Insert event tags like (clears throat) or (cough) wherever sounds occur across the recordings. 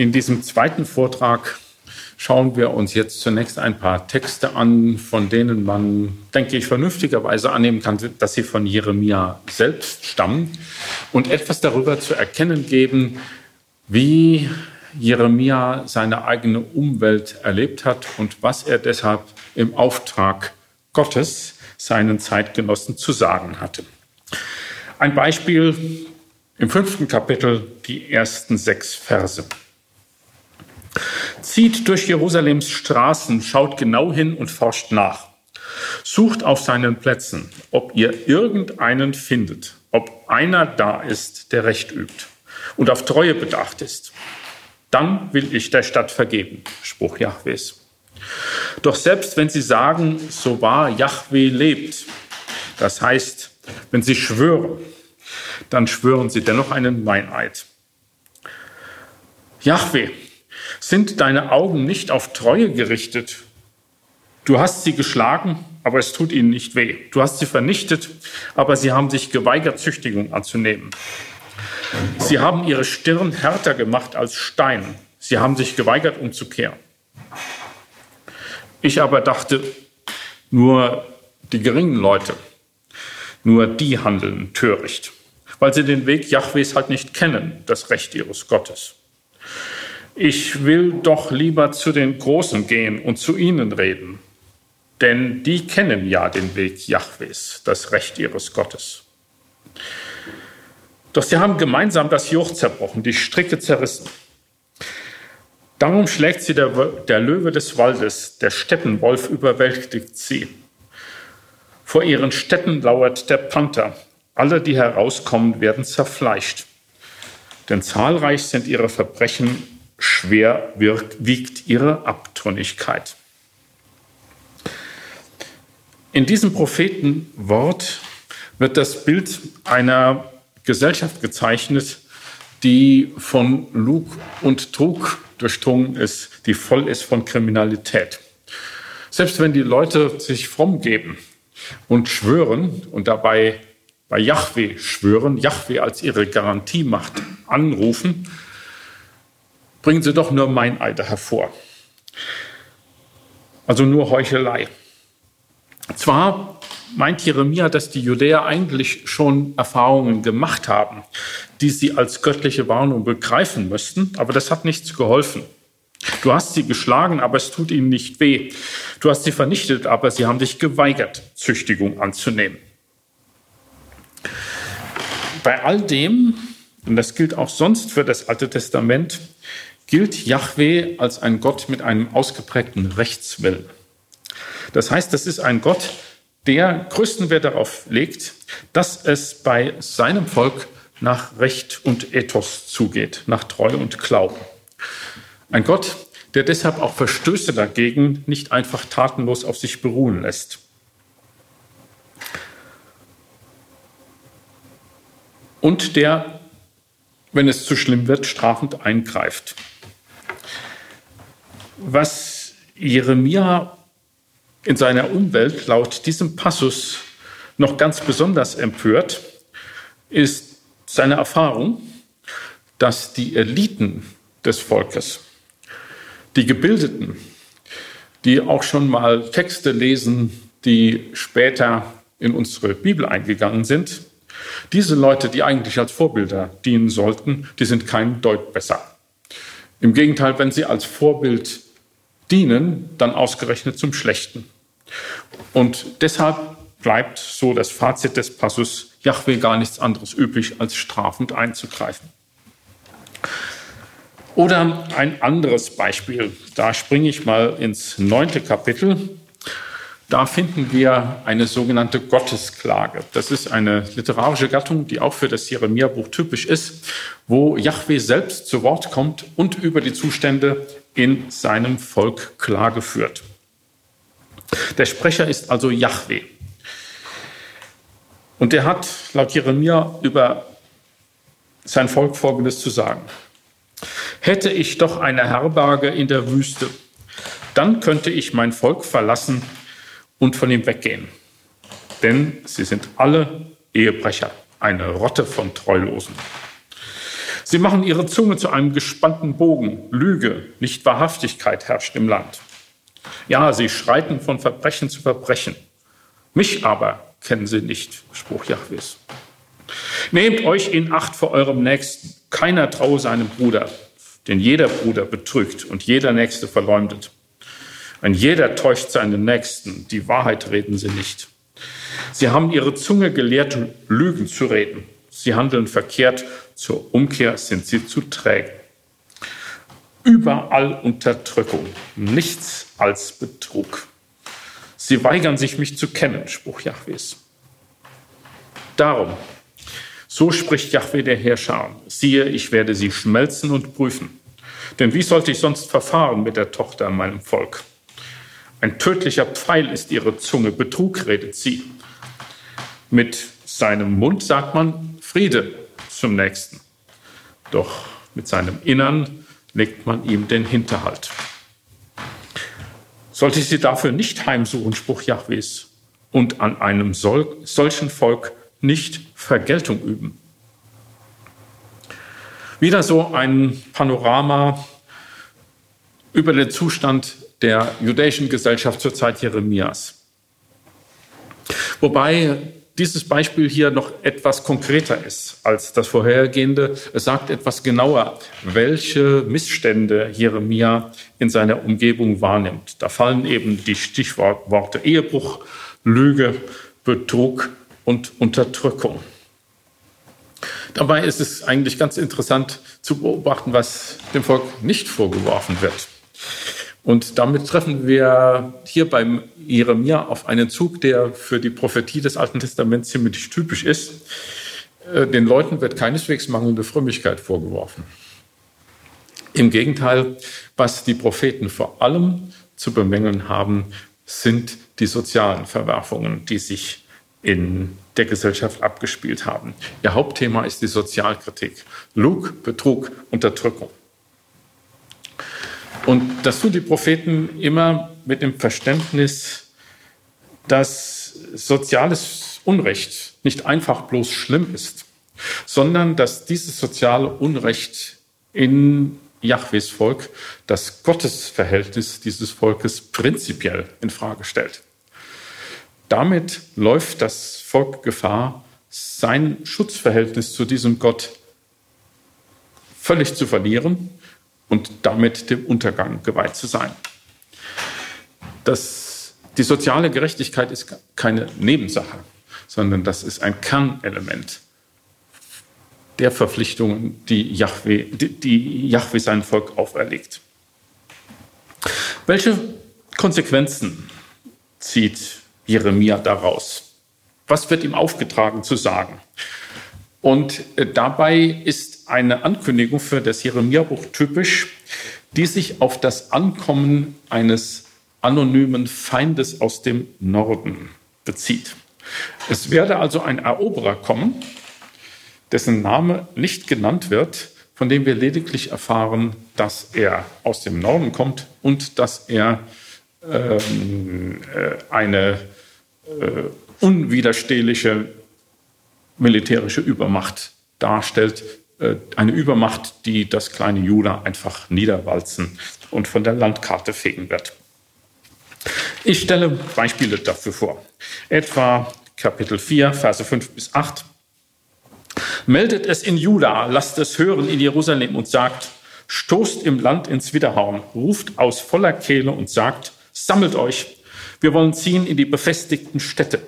In diesem zweiten Vortrag schauen wir uns jetzt zunächst ein paar Texte an, von denen man, denke ich, vernünftigerweise annehmen kann, dass sie von Jeremia selbst stammen und etwas darüber zu erkennen geben, wie Jeremia seine eigene Umwelt erlebt hat und was er deshalb im Auftrag Gottes seinen Zeitgenossen zu sagen hatte. Ein Beispiel im fünften Kapitel, die ersten sechs Verse. Zieht durch Jerusalems Straßen, schaut genau hin und forscht nach. Sucht auf seinen Plätzen, ob ihr irgendeinen findet, ob einer da ist, der Recht übt und auf Treue bedacht ist. Dann will ich der Stadt vergeben. Spruch Jahwes. Doch selbst wenn sie sagen, so wahr Jahwe lebt, das heißt, wenn sie schwören, dann schwören sie dennoch einen Meineid. Jahwe, sind deine Augen nicht auf Treue gerichtet? Du hast sie geschlagen, aber es tut ihnen nicht weh. Du hast sie vernichtet, aber sie haben sich geweigert, Züchtigung anzunehmen. Sie haben ihre Stirn härter gemacht als Stein. Sie haben sich geweigert, umzukehren. Ich aber dachte, nur die geringen Leute, nur die handeln töricht, weil sie den Weg Jahwes halt nicht kennen, das Recht ihres Gottes. Ich will doch lieber zu den Großen gehen und zu ihnen reden, denn die kennen ja den Weg Jahwes, das Recht ihres Gottes. Doch sie haben gemeinsam das Joch zerbrochen, die Stricke zerrissen. Darum schlägt sie der, der Löwe des Waldes, der Steppenwolf überwältigt sie. Vor ihren Städten lauert der Panther. Alle, die herauskommen, werden zerfleischt. Denn zahlreich sind ihre Verbrechen, schwer wirkt, wiegt ihre Abtrünnigkeit. In diesem Prophetenwort wird das Bild einer Gesellschaft gezeichnet, die von Lug und Trug durchdrungen ist, die voll ist von Kriminalität. Selbst wenn die Leute sich fromm geben und schwören und dabei bei Yahweh schwören, Yahweh als ihre Garantiemacht anrufen, bringen sie doch nur Meineide hervor. Also nur Heuchelei. Zwar meint Jeremia, dass die Judäer eigentlich schon Erfahrungen gemacht haben, die sie als göttliche Warnung begreifen müssten, aber das hat nichts geholfen. Du hast sie geschlagen, aber es tut ihnen nicht weh. Du hast sie vernichtet, aber sie haben dich geweigert, Züchtigung anzunehmen. Bei all dem, und das gilt auch sonst für das Alte Testament, gilt Yahweh als ein Gott mit einem ausgeprägten Rechtswillen. Das heißt, das ist ein Gott, der größten Wert darauf legt, dass es bei seinem Volk nach Recht und Ethos zugeht, nach Treue und Glauben. Ein Gott, der deshalb auch Verstöße dagegen nicht einfach tatenlos auf sich beruhen lässt. Und der, wenn es zu schlimm wird, strafend eingreift. Was Jeremia in seiner Umwelt laut diesem Passus noch ganz besonders empört, ist seine Erfahrung, dass die Eliten des Volkes, die Gebildeten, die auch schon mal Texte lesen, die später in unsere Bibel eingegangen sind, diese Leute, die eigentlich als Vorbilder dienen sollten, die sind kein Deut besser. Im Gegenteil, wenn sie als Vorbild dienen, dann ausgerechnet zum Schlechten. Und deshalb bleibt so das Fazit des Passus Jahwe gar nichts anderes übrig, als strafend einzugreifen. Oder ein anderes Beispiel, da springe ich mal ins neunte Kapitel. Da finden wir eine sogenannte Gottesklage. Das ist eine literarische Gattung, die auch für das Jeremia-Buch typisch ist, wo Jahwe selbst zu Wort kommt und über die Zustände in seinem Volk Klage führt. Der Sprecher ist also Yahweh. Und er hat laut Jeremia über sein Volk Folgendes zu sagen. Hätte ich doch eine Herberge in der Wüste, dann könnte ich mein Volk verlassen und von ihm weggehen. Denn sie sind alle Ehebrecher, eine Rotte von Treulosen. Sie machen ihre Zunge zu einem gespannten Bogen. Lüge, nicht Wahrhaftigkeit herrscht im Land. Ja, sie schreiten von Verbrechen zu Verbrechen. Mich aber kennen sie nicht, Spruch Jahwes. Nehmt euch in Acht vor eurem Nächsten. Keiner traue seinem Bruder, denn jeder Bruder betrügt und jeder Nächste verleumdet. Ein jeder täuscht seinen Nächsten, die Wahrheit reden sie nicht. Sie haben ihre Zunge gelehrt, Lügen zu reden. Sie handeln verkehrt, zur Umkehr sind sie zu träge. Überall Unterdrückung, nichts als Betrug. Sie weigern sich, mich zu kennen, Spruch Jahwes. Darum, so spricht Jahwe der Herrscher, siehe, ich werde sie schmelzen und prüfen. Denn wie sollte ich sonst verfahren mit der Tochter in meinem Volk? Ein tödlicher Pfeil ist ihre Zunge, Betrug redet sie. Mit seinem Mund sagt man Friede zum Nächsten. Doch mit seinem Innern legt man ihm den Hinterhalt. Sollte ich sie dafür nicht heimsuchen, Spruch Jahwes, und an einem sol solchen Volk nicht Vergeltung üben. Wieder so ein Panorama über den Zustand der jüdischen Gesellschaft zur Zeit Jeremias. Wobei dieses Beispiel hier noch etwas konkreter ist als das vorhergehende. Es sagt etwas genauer, welche Missstände Jeremia in seiner Umgebung wahrnimmt. Da fallen eben die Stichworte Ehebruch, Lüge, Betrug und Unterdrückung. Dabei ist es eigentlich ganz interessant zu beobachten, was dem Volk nicht vorgeworfen wird. Und damit treffen wir hier beim Jeremia auf einen Zug, der für die Prophetie des Alten Testaments ziemlich typisch ist. Äh, den Leuten wird keineswegs mangelnde Frömmigkeit vorgeworfen. Im Gegenteil, was die Propheten vor allem zu bemängeln haben, sind die sozialen Verwerfungen, die sich in der Gesellschaft abgespielt haben. Ihr Hauptthema ist die Sozialkritik. Lug, Betrug, Unterdrückung. Und das tun die Propheten immer mit dem Verständnis, dass soziales Unrecht nicht einfach bloß schlimm ist, sondern dass dieses soziale Unrecht in Jahwes Volk das Gottesverhältnis dieses Volkes prinzipiell in Frage stellt. Damit läuft das Volk Gefahr, sein Schutzverhältnis zu diesem Gott völlig zu verlieren und damit dem Untergang geweiht zu sein. Das, die soziale Gerechtigkeit ist keine Nebensache, sondern das ist ein Kernelement der Verpflichtungen, die Yahweh, die, die Yahweh sein Volk auferlegt. Welche Konsequenzen zieht Jeremia daraus? Was wird ihm aufgetragen zu sagen? Und äh, dabei ist eine Ankündigung für das Jeremia-Buch typisch, die sich auf das Ankommen eines anonymen Feindes aus dem Norden bezieht. Es werde also ein Eroberer kommen, dessen Name nicht genannt wird, von dem wir lediglich erfahren, dass er aus dem Norden kommt und dass er ähm, äh, eine äh, unwiderstehliche militärische Übermacht darstellt. Äh, eine Übermacht, die das kleine Juda einfach niederwalzen und von der Landkarte fegen wird. Ich stelle Beispiele dafür vor. Etwa Kapitel 4, Verse 5 bis 8. Meldet es in Juda, lasst es hören in Jerusalem und sagt, stoßt im Land ins Widerhauen, ruft aus voller Kehle und sagt, sammelt euch, wir wollen ziehen in die befestigten Städte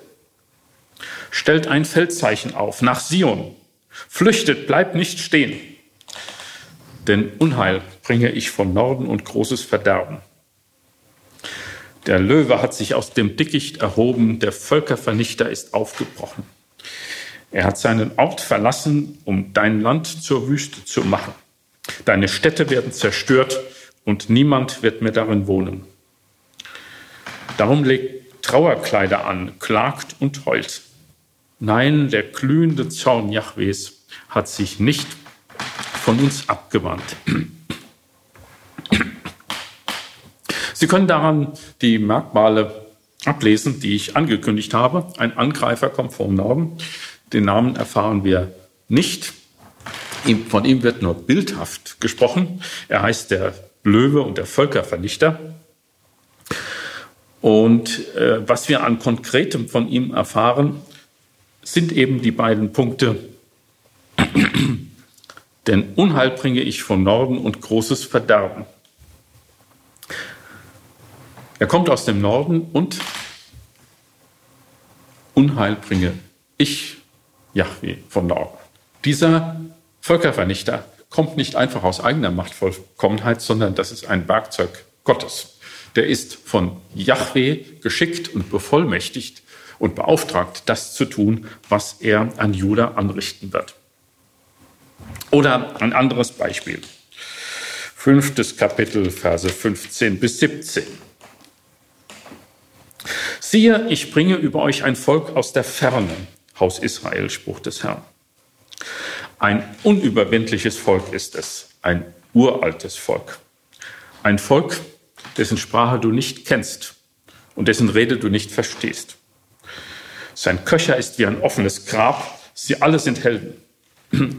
stellt ein Feldzeichen auf nach Sion. Flüchtet, bleibt nicht stehen. Denn Unheil bringe ich von Norden und großes Verderben. Der Löwe hat sich aus dem Dickicht erhoben, der Völkervernichter ist aufgebrochen. Er hat seinen Ort verlassen, um dein Land zur Wüste zu machen. Deine Städte werden zerstört und niemand wird mehr darin wohnen. Darum legt Trauerkleider an, klagt und heult. Nein, der glühende Zorn Jahwes hat sich nicht von uns abgewandt. Sie können daran die Merkmale ablesen, die ich angekündigt habe. Ein Angreifer kommt vom Norden. Den Namen erfahren wir nicht. Von ihm wird nur bildhaft gesprochen. Er heißt der Löwe und der Völkervernichter. Und äh, was wir an Konkretem von ihm erfahren, sind eben die beiden Punkte. (clears throat) Denn Unheil bringe ich von Norden und großes Verderben. Er kommt aus dem Norden und Unheil bringe ich, Yahweh, von Norden. Dieser Völkervernichter kommt nicht einfach aus eigener Machtvollkommenheit, sondern das ist ein Werkzeug Gottes. Der ist von Yahweh geschickt und bevollmächtigt und beauftragt, das zu tun, was er an Juda anrichten wird. Oder ein anderes Beispiel. Fünftes Kapitel, Verse 15 bis 17. Siehe, ich bringe über euch ein Volk aus der Ferne, Haus Israel, Spruch des Herrn. Ein unüberwindliches Volk ist es, ein uraltes Volk. Ein Volk, dessen Sprache du nicht kennst und dessen Rede du nicht verstehst. Sein Köcher ist wie ein offenes Grab, sie alle sind Helden.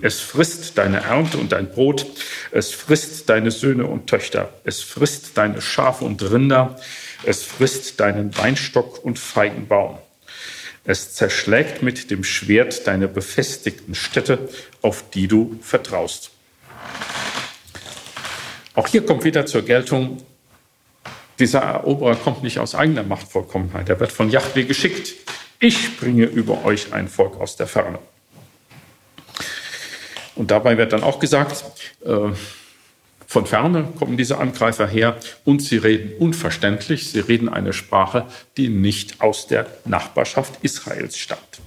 Es frisst deine Ernte und dein Brot, es frisst deine Söhne und Töchter, es frisst deine Schafe und Rinder, es frisst deinen Weinstock und Feigenbaum. Es zerschlägt mit dem Schwert deine befestigten Städte, auf die du vertraust. Auch hier kommt wieder zur Geltung, dieser Eroberer kommt nicht aus eigener Machtvollkommenheit, er wird von Yahweh geschickt. Ich bringe über euch ein Volk aus der Ferne. Und dabei wird dann auch gesagt, äh, von ferne kommen diese Angreifer her und sie reden unverständlich, sie reden eine Sprache, die nicht aus der Nachbarschaft Israels stammt.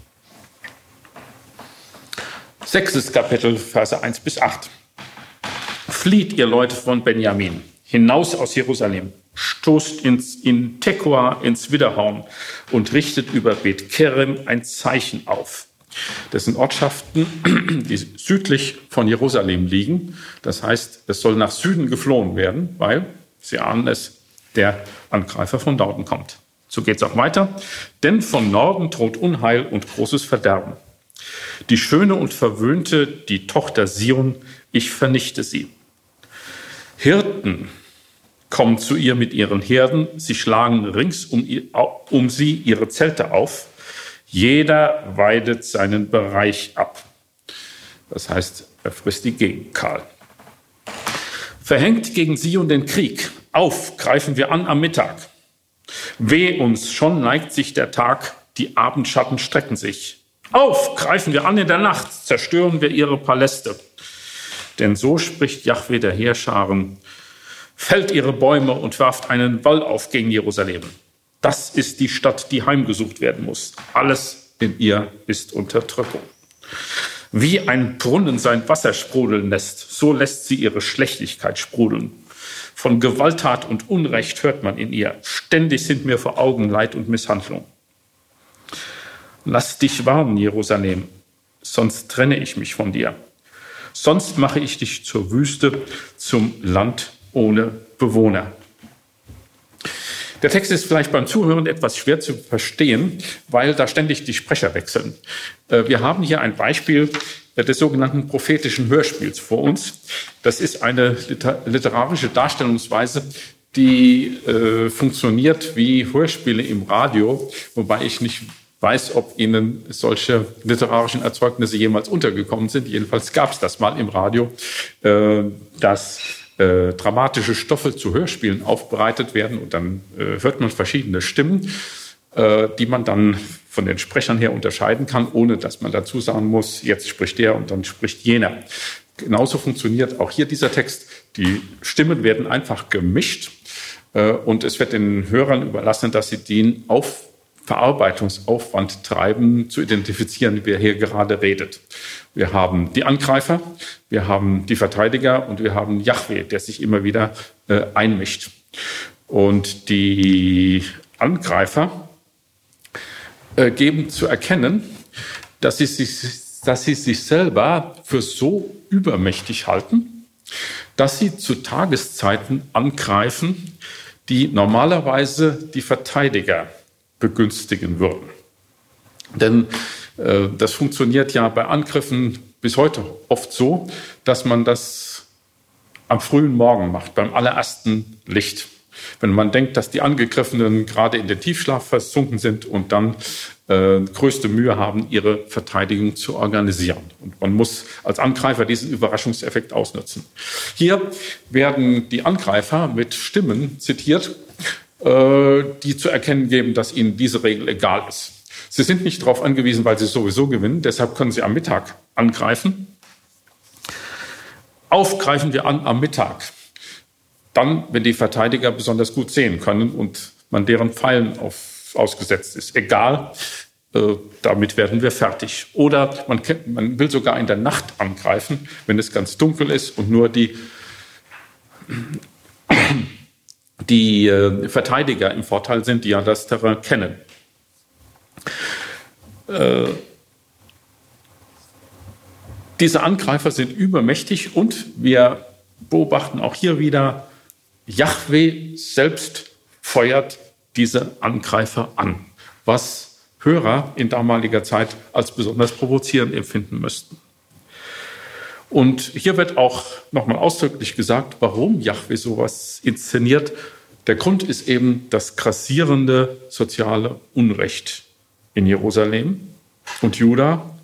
Sechstes Kapitel, Verse 1 bis 8. Flieht ihr Leute von Benjamin hinaus aus Jerusalem, stoßt ins, in Tekoa ins Widerhorn und richtet über Bet Kerem ein Zeichen auf. Das sind Ortschaften, die südlich von Jerusalem liegen. Das heißt, es soll nach Süden geflohen werden, weil, Sie ahnen es, der Angreifer von Norden kommt. So geht es auch weiter. Denn von Norden droht Unheil und großes Verderben. Die schöne und verwöhnte, die Tochter Sion, ich vernichte sie. Hirten kommen zu ihr mit ihren Herden, sie schlagen rings um, um sie ihre Zelte auf jeder weidet seinen Bereich ab. Das heißt, er frisst die Gegenkarl. Verhängt gegen sie und den Krieg. Auf, greifen wir an am Mittag. Weh uns, schon neigt sich der Tag, die Abendschatten strecken sich. Auf, greifen wir an in der Nacht, zerstören wir ihre Paläste. Denn so spricht Jahwe der Heerscharen, fällt ihre Bäume und werft einen Wall auf gegen Jerusalem. Das ist die Stadt, die heimgesucht werden muss. Alles in ihr ist Unterdrückung. Wie ein Brunnen sein Wasser sprudeln lässt, so lässt sie ihre Schlechtigkeit sprudeln. Von Gewalttat und Unrecht hört man in ihr. Ständig sind mir vor Augen Leid und Misshandlung. Lass dich warnen, Jerusalem, sonst trenne ich mich von dir. Sonst mache ich dich zur Wüste, zum Land ohne Bewohner. Der Text ist vielleicht beim Zuhören etwas schwer zu verstehen, weil da ständig die Sprecher wechseln. Äh, wir haben hier ein Beispiel äh, des sogenannten prophetischen Hörspiels vor uns. Das ist eine literarische Darstellungsweise, die äh, funktioniert wie Hörspiele im Radio, wobei ich nicht weiß, ob Ihnen solche literarischen Erzeugnisse jemals untergekommen sind. Jedenfalls gab es das mal im Radio, dass äh, dramatische Stoffe zu Hörspielen aufbereitet werden und dann äh, hört man verschiedene Stimmen, äh, die man dann von den Sprechern her unterscheiden kann, ohne dass man dazu sagen muss, jetzt spricht der und dann spricht jener. Genauso funktioniert auch hier dieser Text. Die Stimmen werden einfach gemischt äh, und es wird den Hörern überlassen, dass sie den auf Verarbeitungsaufwand treiben, zu identifizieren, wer hier gerade redet. Wir haben die Angreifer, wir haben die Verteidiger und wir haben Yahweh, der sich immer wieder äh, einmischt. Und die Angreifer äh, geben zu erkennen, dass sie, sich, dass sie sich selber für so übermächtig halten, dass sie zu Tageszeiten angreifen, die normalerweise die Verteidiger begünstigen würden. Denn äh, das funktioniert ja bei Angriffen bis heute oft so, dass man das am frühen Morgen macht, beim allerersten Licht. Wenn man denkt, dass die Angegriffenen gerade in den Tiefschlaf versunken sind und dann äh, größte Mühe haben, ihre Verteidigung zu organisieren. Und man muss als Angreifer diesen Überraschungseffekt ausnutzen. Hier werden die Angreifer mit Stimmen zitiert, die zu erkennen geben, dass ihnen diese Regel egal ist. Sie sind nicht darauf angewiesen, weil sie sowieso gewinnen. Deshalb können sie am Mittag angreifen. Aufgreifen wir an am Mittag. Dann, wenn die Verteidiger besonders gut sehen können und man deren Pfeilen auf, ausgesetzt ist. Egal, äh, damit werden wir fertig. Oder man, man will sogar in der Nacht angreifen, wenn es ganz dunkel ist und nur die, die äh, Verteidiger im Vorteil sind, die ja das Terrain kennen. Äh, diese Angreifer sind übermächtig und wir beobachten auch hier wieder, Yahweh selbst feuert diese Angreifer an, was Hörer in damaliger Zeit als besonders provozierend empfinden müssten. Und hier wird auch nochmal ausdrücklich gesagt, warum Yahweh sowas inszeniert. Der Grund ist eben das grassierende soziale Unrecht in Jerusalem und Juda,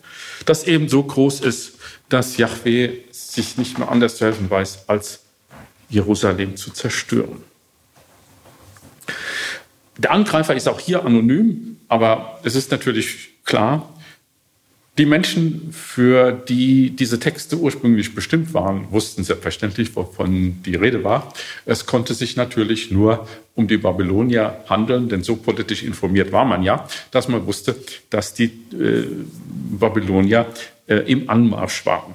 das eben so groß ist, dass Yahweh sich nicht mehr anders zu helfen weiß, als Jerusalem zu zerstören. Der Angreifer ist auch hier anonym, aber es ist natürlich klar, die Menschen, für die diese Texte ursprünglich bestimmt waren, wussten selbstverständlich, wovon die Rede war. Es konnte sich natürlich nur um die Babylonier handeln, denn so politisch informiert war man ja, dass man wusste, dass die äh, Babylonier äh, im Anmarsch waren.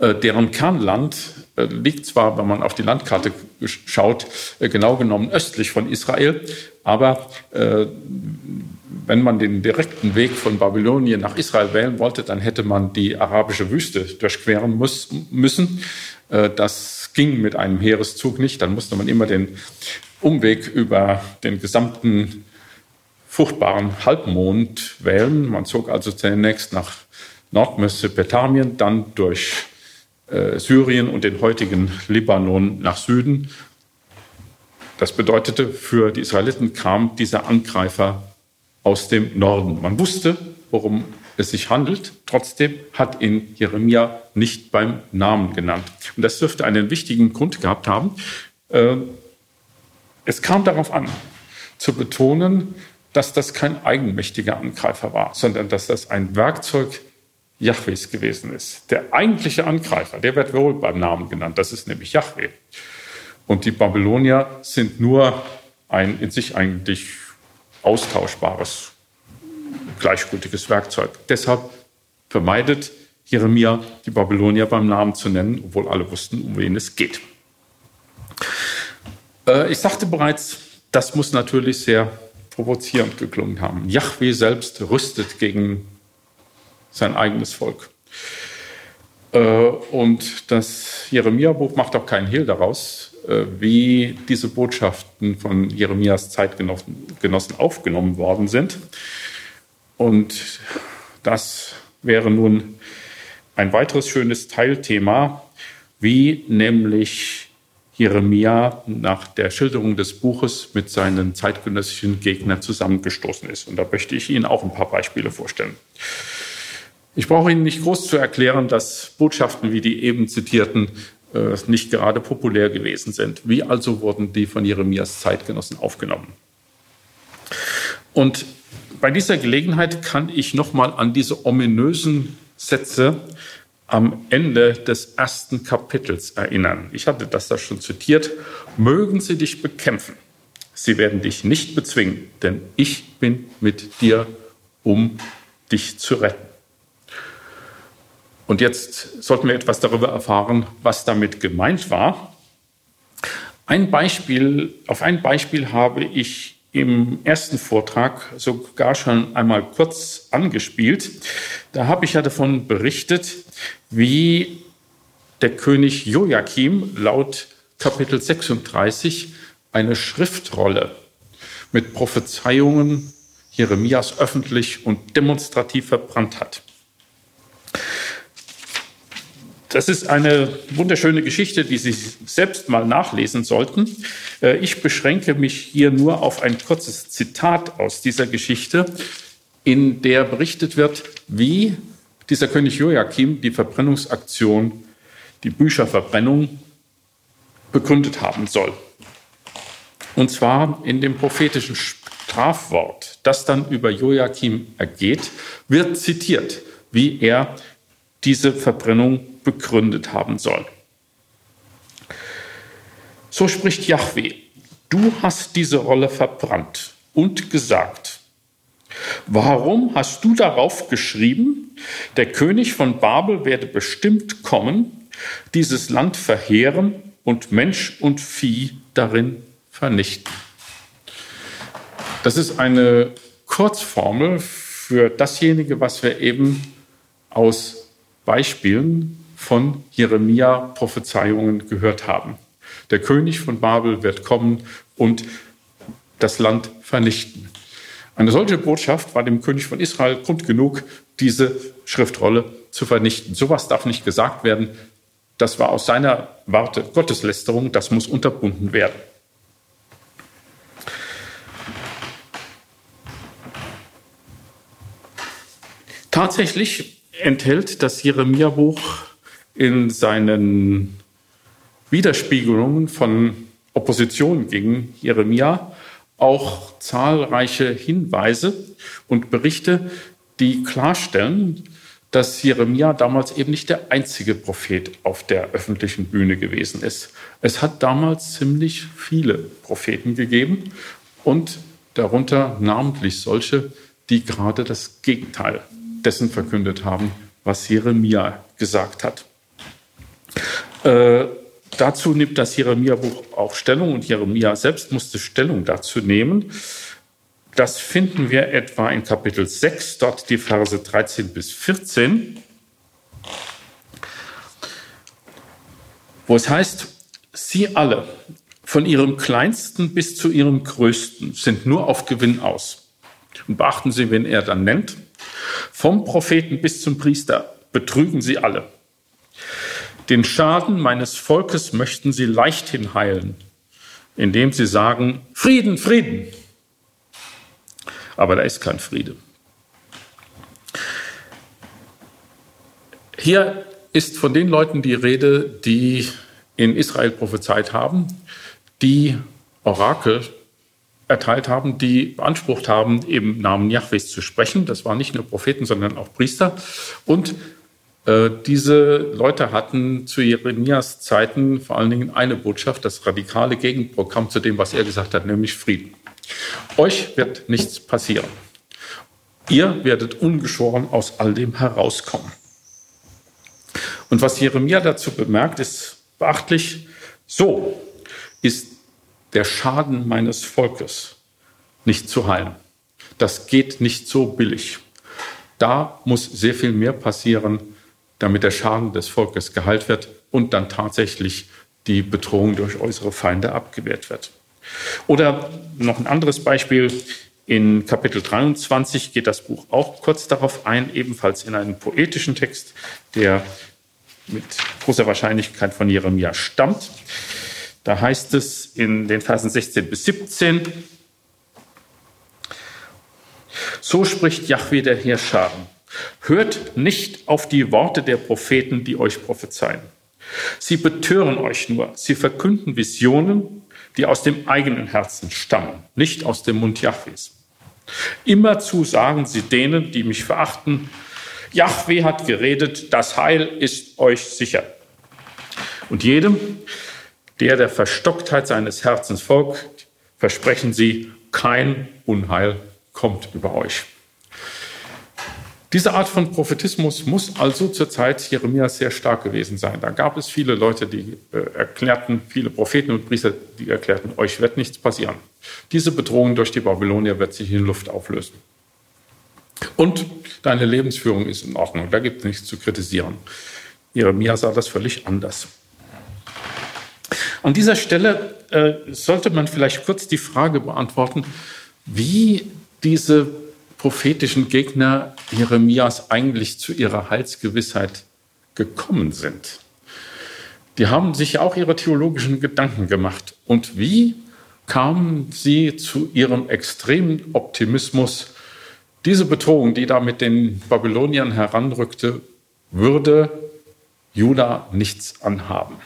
Äh, deren Kernland äh, liegt zwar, wenn man auf die Landkarte schaut, äh, genau genommen östlich von Israel, aber äh, wenn man den direkten Weg von Babylonien nach Israel wählen wollte, dann hätte man die arabische Wüste durchqueren muss, müssen. Äh, das ging mit einem Heereszug nicht. Dann musste man immer den Umweg über den gesamten fruchtbaren Halbmond wählen. Man zog also zunächst nach Nordmesopotamien, dann durch äh, Syrien und den heutigen Libanon nach Süden. Das bedeutete, für die Israeliten kam dieser Angreifer aus dem Norden. Man wusste, worum es sich handelt. Trotzdem hat ihn Jeremia nicht beim Namen genannt. Und das dürfte einen wichtigen Grund gehabt haben. Äh, es kam darauf an, zu betonen, dass das kein eigenmächtiger Angreifer war, sondern dass das ein Werkzeug Jahwes gewesen ist. Der eigentliche Angreifer, der wird wohl beim Namen genannt, das ist nämlich Jahwe. Und die Babylonier sind nur ein in sich eigentlich austauschbares, gleichgültiges Werkzeug. Deshalb vermeidet Jeremia, die Babylonier beim Namen zu nennen, obwohl alle wussten, um wen es geht. Äh, ich sagte bereits, das muss natürlich sehr provozierend geklungen haben. Yahweh selbst rüstet gegen sein eigenes Volk. Äh, und das Jeremia-Buch macht auch keinen Hehl daraus, wie diese Botschaften von Jeremias Zeitgenossen aufgenommen worden sind. Und das wäre nun ein weiteres schönes Teilthema, wie nämlich Jeremia nach der Schilderung des Buches mit seinen zeitgenössischen Gegnern zusammengestoßen ist. Und da möchte ich Ihnen auch ein paar Beispiele vorstellen. Ich brauche Ihnen nicht groß zu erklären, dass Botschaften wie die eben zitierten äh, nicht gerade populär gewesen sind. Wie also wurden die von Jeremias Zeitgenossen aufgenommen? Und bei dieser Gelegenheit kann ich nochmal an diese ominösen Sätze am Ende des ersten Kapitels erinnern. Ich hatte das da schon zitiert. Mögen sie dich bekämpfen. Sie werden dich nicht bezwingen, denn ich bin mit dir, um dich zu retten. Und jetzt sollten wir etwas darüber erfahren, was damit gemeint war. Ein Beispiel, auf ein Beispiel habe ich im ersten Vortrag sogar schon einmal kurz angespielt. Da habe ich ja davon berichtet, wie der König Joachim laut Kapitel 36 eine Schriftrolle mit Prophezeiungen Jeremias öffentlich und demonstrativ verbrannt hat. Das ist eine wunderschöne Geschichte, die Sie selbst mal nachlesen sollten. Äh, ich beschränke mich hier nur auf ein kurzes Zitat aus dieser Geschichte, in der berichtet wird, wie dieser König Joachim die Verbrennungsaktion, die Bücherverbrennung begründet haben soll. Und zwar in dem prophetischen Strafwort, das dann über Joachim ergeht, wird zitiert, wie er diese Verbrennung begründet haben soll. So spricht Yahweh, du hast diese Rolle verbrannt und gesagt, warum hast du darauf geschrieben, der König von Babel werde bestimmt kommen, dieses Land verheeren und Mensch und Vieh darin vernichten. Das ist eine Kurzformel für dasjenige, was wir eben aus Beispielen von Jeremia Prophezeiungen gehört haben. Der König von Babel wird kommen und das Land vernichten. Eine solche Botschaft war dem König von Israel Grund genug, diese Schriftrolle zu vernichten. Sowas darf nicht gesagt werden. Das war aus seiner Warte Gotteslästerung. Das muss unterbunden werden. Tatsächlich enthält das Jeremia-Buch in seinen Widerspiegelungen von Opposition gegen Jeremia auch zahlreiche Hinweise und Berichte, die klarstellen, dass Jeremia damals eben nicht der einzige Prophet auf der öffentlichen Bühne gewesen ist. Es hat damals ziemlich viele Propheten gegeben und darunter namentlich solche, die gerade das Gegenteil dessen verkündet haben, was Jeremia gesagt hat. Äh, dazu nimmt das Jeremia-Buch auch Stellung und Jeremia selbst musste Stellung dazu nehmen. Das finden wir etwa in Kapitel 6, dort die Verse 13 bis 14, wo es heißt, Sie alle, von ihrem kleinsten bis zu ihrem größten, sind nur auf Gewinn aus. Und beachten Sie, wen er dann nennt. Vom Propheten bis zum Priester betrügen sie alle. Den Schaden meines Volkes möchten sie leichthin heilen, indem sie sagen, Frieden, Frieden. Aber da ist kein Friede. Hier ist von den Leuten die Rede, die in Israel prophezeit haben, die Orakel erteilt haben, die beansprucht haben, im Namen Jahwes zu sprechen. Das waren nicht nur Propheten, sondern auch Priester. Und diese Leute hatten zu Jeremias Zeiten vor allen Dingen eine Botschaft, das radikale Gegenprogramm zu dem, was er gesagt hat, nämlich Frieden. Euch wird nichts passieren. Ihr werdet ungeschoren aus all dem herauskommen. Und was Jeremia dazu bemerkt, ist beachtlich, so ist der Schaden meines Volkes nicht zu heilen. Das geht nicht so billig. Da muss sehr viel mehr passieren, damit der Schaden des Volkes geheilt wird und dann tatsächlich die Bedrohung durch äußere Feinde abgewehrt wird. Oder noch ein anderes Beispiel. In Kapitel 23 geht das Buch auch kurz darauf ein, ebenfalls in einem poetischen Text, der mit großer Wahrscheinlichkeit von Jeremia stammt. Da heißt es in den Versen 16 bis 17, so spricht Yahweh der Heerscharen. Hört nicht auf die Worte der Propheten, die euch prophezeien. Sie betören euch nur. Sie verkünden Visionen, die aus dem eigenen Herzen stammen, nicht aus dem Mund Jahwes. Immerzu sagen sie denen, die mich verachten, Jahwe hat geredet, das Heil ist euch sicher. Und jedem, der der Verstocktheit seines Herzens folgt, versprechen sie, kein Unheil kommt über euch. Diese Art von Prophetismus muss also zur Zeit Jeremias sehr stark gewesen sein. Da gab es viele Leute, die äh, erklärten, viele Propheten und Priester, die erklärten, euch wird nichts passieren. Diese Bedrohung durch die Babylonier wird sich in Luft auflösen. Und deine Lebensführung ist in Ordnung, da gibt es nichts zu kritisieren. Jeremia sah das völlig anders. An dieser Stelle äh, sollte man vielleicht kurz die Frage beantworten, wie diese prophetischen Gegner Jeremias eigentlich zu ihrer Heilsgewissheit gekommen sind. Die haben sich auch ihre theologischen Gedanken gemacht. Und wie kamen sie zu ihrem extremen Optimismus? Diese Bedrohung, die da mit den Babyloniern heranrückte, würde Juda nichts anhaben.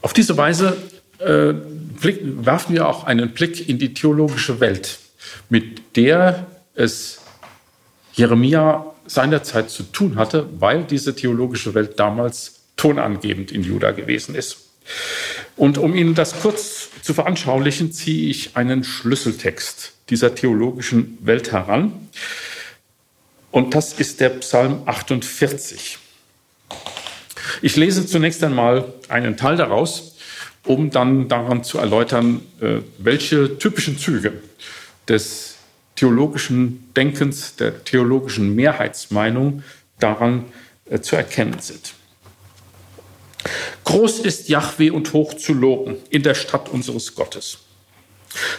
Auf diese Weise äh, blick, werfen wir auch einen Blick in die theologische Welt, mit der es Jeremia seinerzeit zu tun hatte, weil diese theologische Welt damals tonangebend in Juda gewesen ist. Und um Ihnen das kurz zu veranschaulichen, ziehe ich einen Schlüsseltext dieser theologischen Welt heran. Und das ist der Psalm 48. Ich lese zunächst einmal einen Teil daraus, um dann daran zu erläutern, äh, welche typischen Züge des theologischen Denkens, der theologischen Mehrheitsmeinung daran äh, zu erkennen sind. Groß ist Jahwe und hoch zu loben in der Stadt unseres Gottes.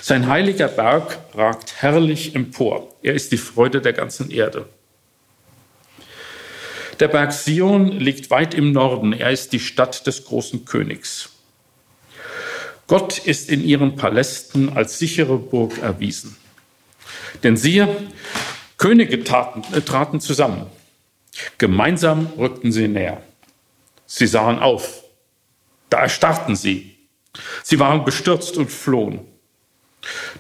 Sein heiliger Berg ragt herrlich empor. Er ist die Freude der ganzen Erde. Der Berg Sion liegt weit im Norden. Er ist die Stadt des großen Königs. Gott ist in ihren Palästen als sichere Burg erwiesen. Denn siehe, Könige taten, äh, traten zusammen. Gemeinsam rückten sie näher. Sie sahen auf. Da erstarrten sie. Sie waren bestürzt und flohen.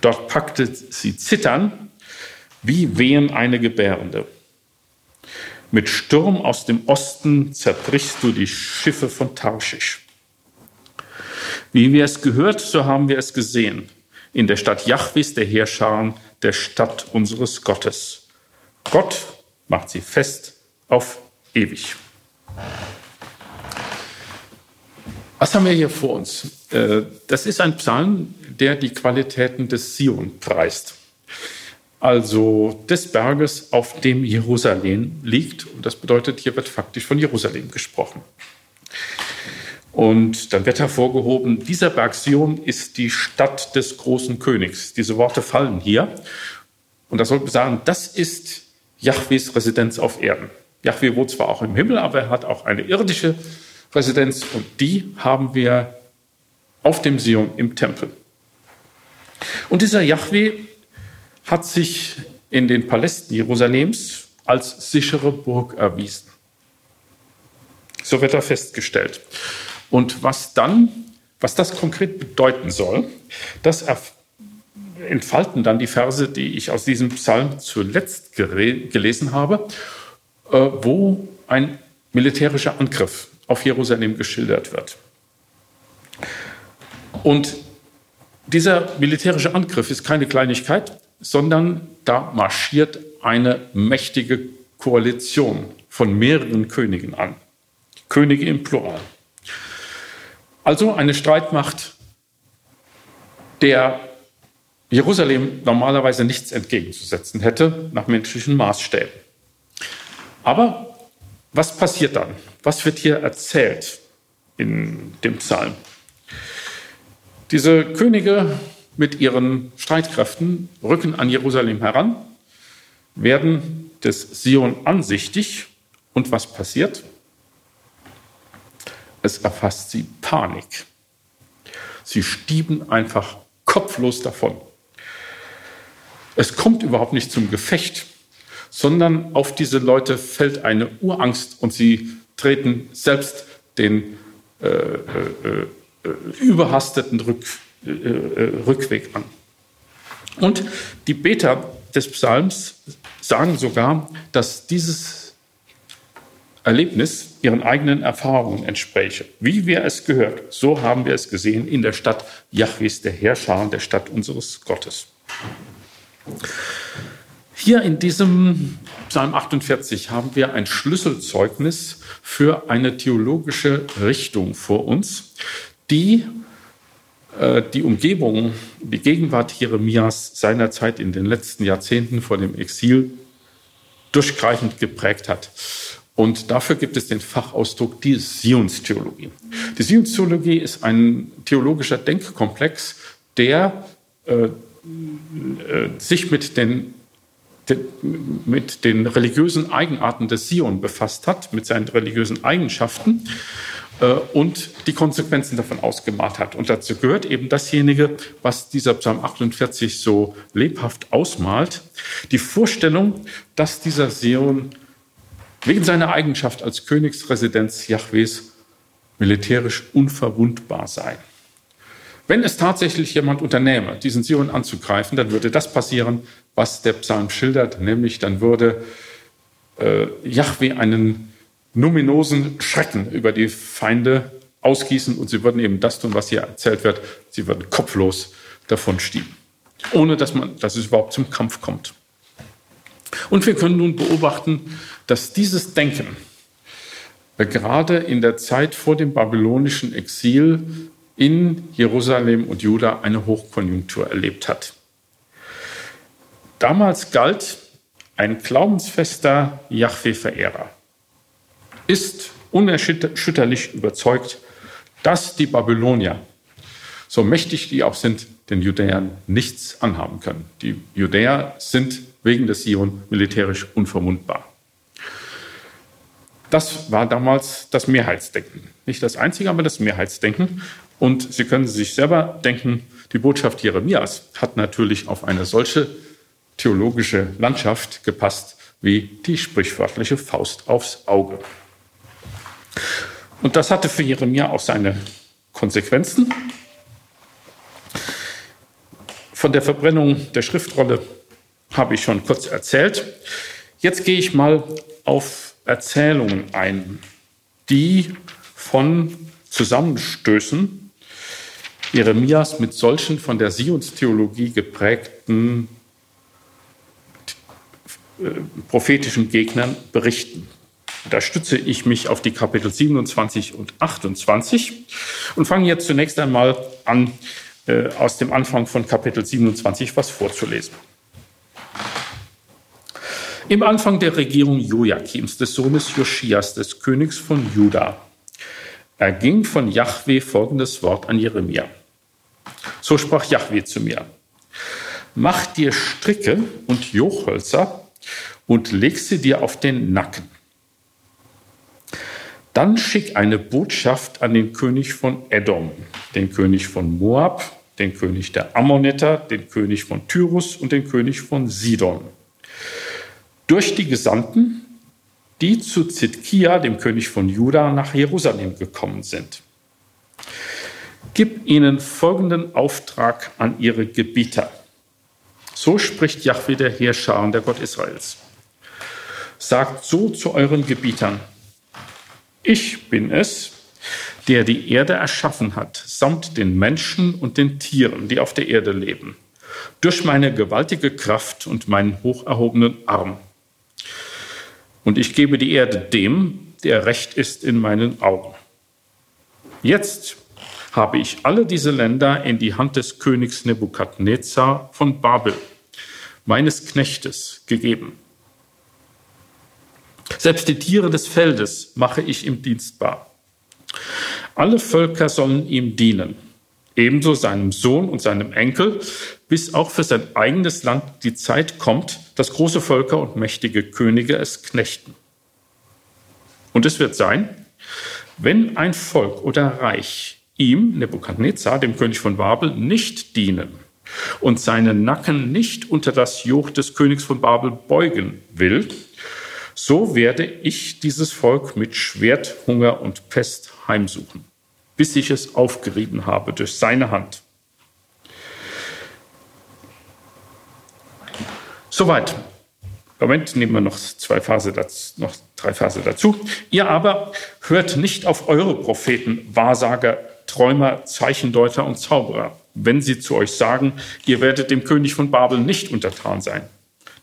Dort packte sie Zittern, wie wehen eine Gebärende. Mit Sturm aus dem Osten zerbrichst du die Schiffe von Tarschisch. Wie wir es gehört, so haben wir es gesehen. In der Stadt Jachwis, der Heerscharen, der Stadt unseres Gottes. Gott macht sie fest auf ewig. Was haben wir hier vor uns? Äh, das ist ein Psalm, der die Qualitäten des Sion preist also des Berges, auf dem Jerusalem liegt. Und das bedeutet, hier wird faktisch von Jerusalem gesprochen. Und dann wird hervorgehoben, dieser Berg Sion ist die Stadt des großen Königs. Diese Worte fallen hier. Und da sollten wir sagen, das ist Jahwes Residenz auf Erden. Jahwe wohnt zwar auch im Himmel, aber er hat auch eine irdische Residenz und die haben wir auf dem Sion im Tempel. Und dieser Jahwe hat sich in den Palästen Jerusalems als sichere Burg erwiesen. So wird er festgestellt. Und was dann, was das konkret bedeuten soll, das entfalten dann die Verse, die ich aus diesem Psalm zuletzt gelesen habe, äh, wo ein militärischer Angriff auf Jerusalem geschildert wird. Und dieser militärische Angriff ist keine Kleinigkeit, sondern da marschiert eine mächtige Koalition von mehreren Königen an. Könige im Plural. Also eine Streitmacht, der Jerusalem normalerweise nichts entgegenzusetzen hätte nach menschlichen Maßstäben. Aber was passiert dann? Was wird hier erzählt in dem Psalm? Diese Könige mit ihren Streitkräften rücken an Jerusalem heran, werden des Sion ansichtig und was passiert? Es erfasst sie Panik. Sie stieben einfach kopflos davon. Es kommt überhaupt nicht zum Gefecht, sondern auf diese Leute fällt eine Urangst und sie treten selbst den äh, äh, äh, überhasteten Rück, äh, äh, Rückweg an. Und die Beter des Psalms sagen sogar, dass dieses Erlebnis ihren eigenen Erfahrungen entspräche. Wie wir es gehört, so haben wir es gesehen in der Stadt Jahwes, der Herrscher, der Stadt unseres Gottes. Hier in diesem Psalm 48 haben wir ein Schlüsselzeugnis für eine theologische Richtung vor uns, die äh, die Umgebung, die Gegenwart Jeremias seinerzeit in den letzten Jahrzehnten vor dem Exil durchgreifend geprägt hat. Und dafür gibt es den Fachausdruck die Sionstheologie. Die Sionstheologie ist ein theologischer Denkkomplex, der äh, äh, sich mit den mit den religiösen Eigenarten des Sion befasst hat, mit seinen religiösen Eigenschaften äh, und die Konsequenzen davon ausgemalt hat. Und dazu gehört eben dasjenige, was dieser Psalm 48 so lebhaft ausmalt, die Vorstellung, dass dieser Sion wegen seiner Eigenschaft als Königsresidenz Jahwes militärisch unverwundbar sei. Wenn es tatsächlich jemand unternehme, diesen Sion anzugreifen, dann würde das passieren, was der Psalm schildert, nämlich dann würde äh, Yahweh einen numinosen Schrecken über die Feinde ausgießen und sie würden eben das tun, was hier erzählt wird. Sie würden kopflos davon stieben, ohne dass, man, dass es überhaupt zum Kampf kommt. Und wir können nun beobachten, dass dieses Denken gerade in der Zeit vor dem babylonischen Exil in Jerusalem und Juda eine Hochkonjunktur erlebt hat. Damals galt ein glaubensfester Yahweh-Verehrer, ist unerschütterlich überzeugt, dass die Babylonier, so mächtig die auch sind, den Judäern nichts anhaben können. Die Judäer sind wegen des Sion militärisch unverwundbar. Das war damals das Mehrheitsdenken. Nicht das einzige, aber das Mehrheitsdenken. Und Sie können sich selber denken, die Botschaft Jeremias hat natürlich auf eine solche theologische Landschaft gepasst wie die sprichwörtliche Faust aufs Auge. Und das hatte für Jeremia auch seine Konsequenzen. Von der Verbrennung der Schriftrolle habe ich schon kurz erzählt. Jetzt gehe ich mal auf Erzählungen ein, die von Zusammenstößen Jeremias mit solchen von der Sionstheologie geprägten äh, prophetischen Gegnern berichten. Da stütze ich mich auf die Kapitel 27 und 28 und fange jetzt zunächst einmal an, äh, aus dem Anfang von Kapitel 27 was vorzulesen. Im Anfang der Regierung Joachims, des Sohnes Joschias, des Königs von Juda, erging von Jahwe folgendes Wort an Jeremia. So sprach Jahwe zu mir. Mach dir Stricke und Jochhölzer und leg sie dir auf den Nacken. Dann schick eine Botschaft an den König von Edom, den König von Moab, den König der Ammoniter, den König von Tyrus und den König von Sidon durch die Gesandten, die zu Zitkia, dem König von Juda, nach Jerusalem gekommen sind. Gib ihnen folgenden Auftrag an ihre Gebieter. So spricht Jahwe der Herrscher und der Gott Israels. Sagt so zu euren Gebietern, ich bin es, der die Erde erschaffen hat, samt den Menschen und den Tieren, die auf der Erde leben, durch meine gewaltige Kraft und meinen hocherhobenen Arm. Und ich gebe die Erde dem, der recht ist in meinen Augen. Jetzt habe ich alle diese Länder in die Hand des Königs Nebukadnezar von Babel, meines Knechtes, gegeben. Selbst die Tiere des Feldes mache ich ihm dienstbar. Alle Völker sollen ihm dienen ebenso seinem Sohn und seinem Enkel, bis auch für sein eigenes Land die Zeit kommt, dass große Völker und mächtige Könige es knechten. Und es wird sein, wenn ein Volk oder Reich ihm, Nebukadnezar, dem König von Babel, nicht dienen und seinen Nacken nicht unter das Joch des Königs von Babel beugen will, so werde ich dieses Volk mit Schwert, Hunger und Pest heimsuchen bis ich es aufgerieben habe durch seine Hand. Soweit. Moment, nehmen wir noch zwei Verse dazu, noch drei Verse dazu. Ihr aber hört nicht auf eure Propheten, Wahrsager, Träumer, Zeichendeuter und Zauberer, wenn sie zu euch sagen, ihr werdet dem König von Babel nicht untertan sein.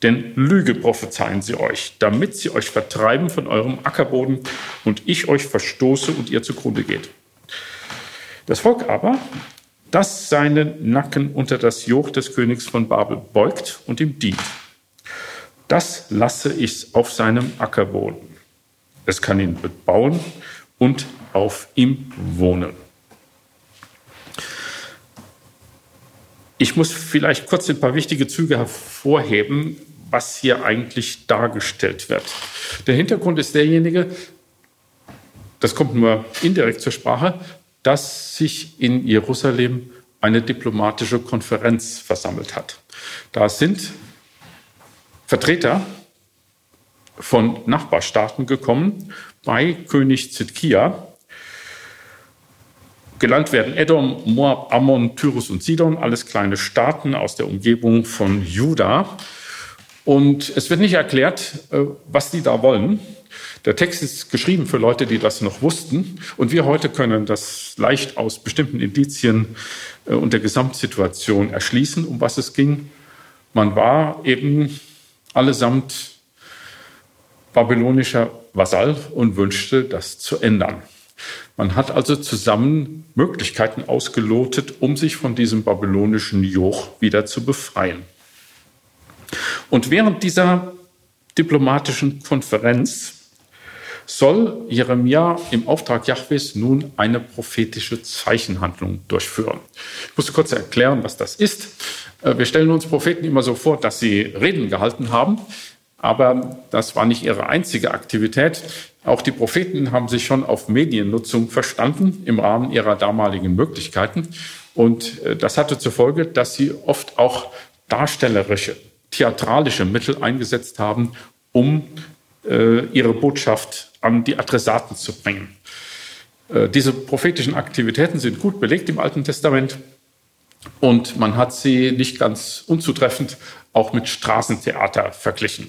Denn Lüge prophezeien sie euch, damit sie euch vertreiben von eurem Ackerboden und ich euch verstoße und ihr zugrunde geht. Das Volk aber, das seinen Nacken unter das Joch des Königs von Babel beugt und ihm dient, das lasse ich auf seinem Ackerboden. Es kann ihn bebauen und auf ihm wohnen. Ich muss vielleicht kurz ein paar wichtige Züge hervorheben, was hier eigentlich dargestellt wird. Der Hintergrund ist derjenige, das kommt nur indirekt zur Sprache, dass sich in Jerusalem eine diplomatische Konferenz versammelt hat. Da sind Vertreter von Nachbarstaaten gekommen bei König Zidkia. Genannt werden Edom, Moab, Ammon, Tyrus und Sidon, alles kleine Staaten aus der Umgebung von Juda. Und es wird nicht erklärt, äh, was die da wollen. Der Text ist geschrieben für Leute, die das noch wussten. Und wir heute können das leicht aus bestimmten Indizien äh, und der Gesamtsituation erschließen, um was es ging. Man war eben allesamt babylonischer Vasall und wünschte, das zu ändern. Man hat also zusammen Möglichkeiten ausgelotet, um sich von diesem babylonischen Joch wieder zu befreien. Und während dieser diplomatischen Konferenz soll Jeremia im Auftrag Jahwes nun eine prophetische Zeichenhandlung durchführen. Ich muss kurz erklären, was das ist. Äh, wir stellen uns Propheten immer so vor, dass sie Reden gehalten haben, aber das war nicht ihre einzige Aktivität. Auch die Propheten haben sich schon auf Mediennutzung verstanden im Rahmen ihrer damaligen Möglichkeiten. Und äh, das hatte zur Folge, dass sie oft auch darstellerische, theatralische Mittel eingesetzt haben, um äh, ihre Botschaft an die Adressaten zu bringen. Diese prophetischen Aktivitäten sind gut belegt im Alten Testament. Und man hat sie nicht ganz unzutreffend auch mit Straßentheater verglichen.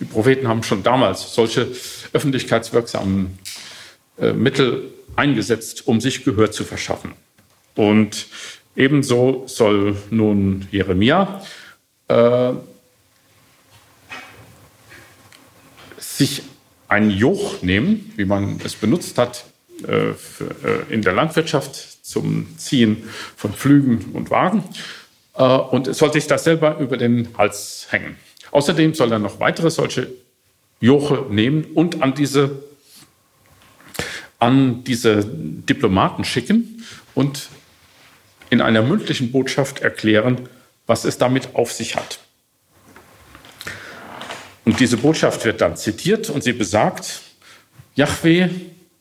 Die Propheten haben schon damals solche öffentlichkeitswirksamen äh, Mittel eingesetzt, um sich Gehör zu verschaffen. Und ebenso soll nun Jeremia äh, sich ein Joch nehmen, wie man es benutzt hat äh, für, äh, in der Landwirtschaft zum Ziehen von Flügen und Wagen äh, und soll sich das selber über den Hals hängen. Außerdem soll er noch weitere solche Joche nehmen und an diese, an diese Diplomaten schicken und in einer mündlichen Botschaft erklären, was es damit auf sich hat. Und diese Botschaft wird dann zitiert und sie besagt, Yahweh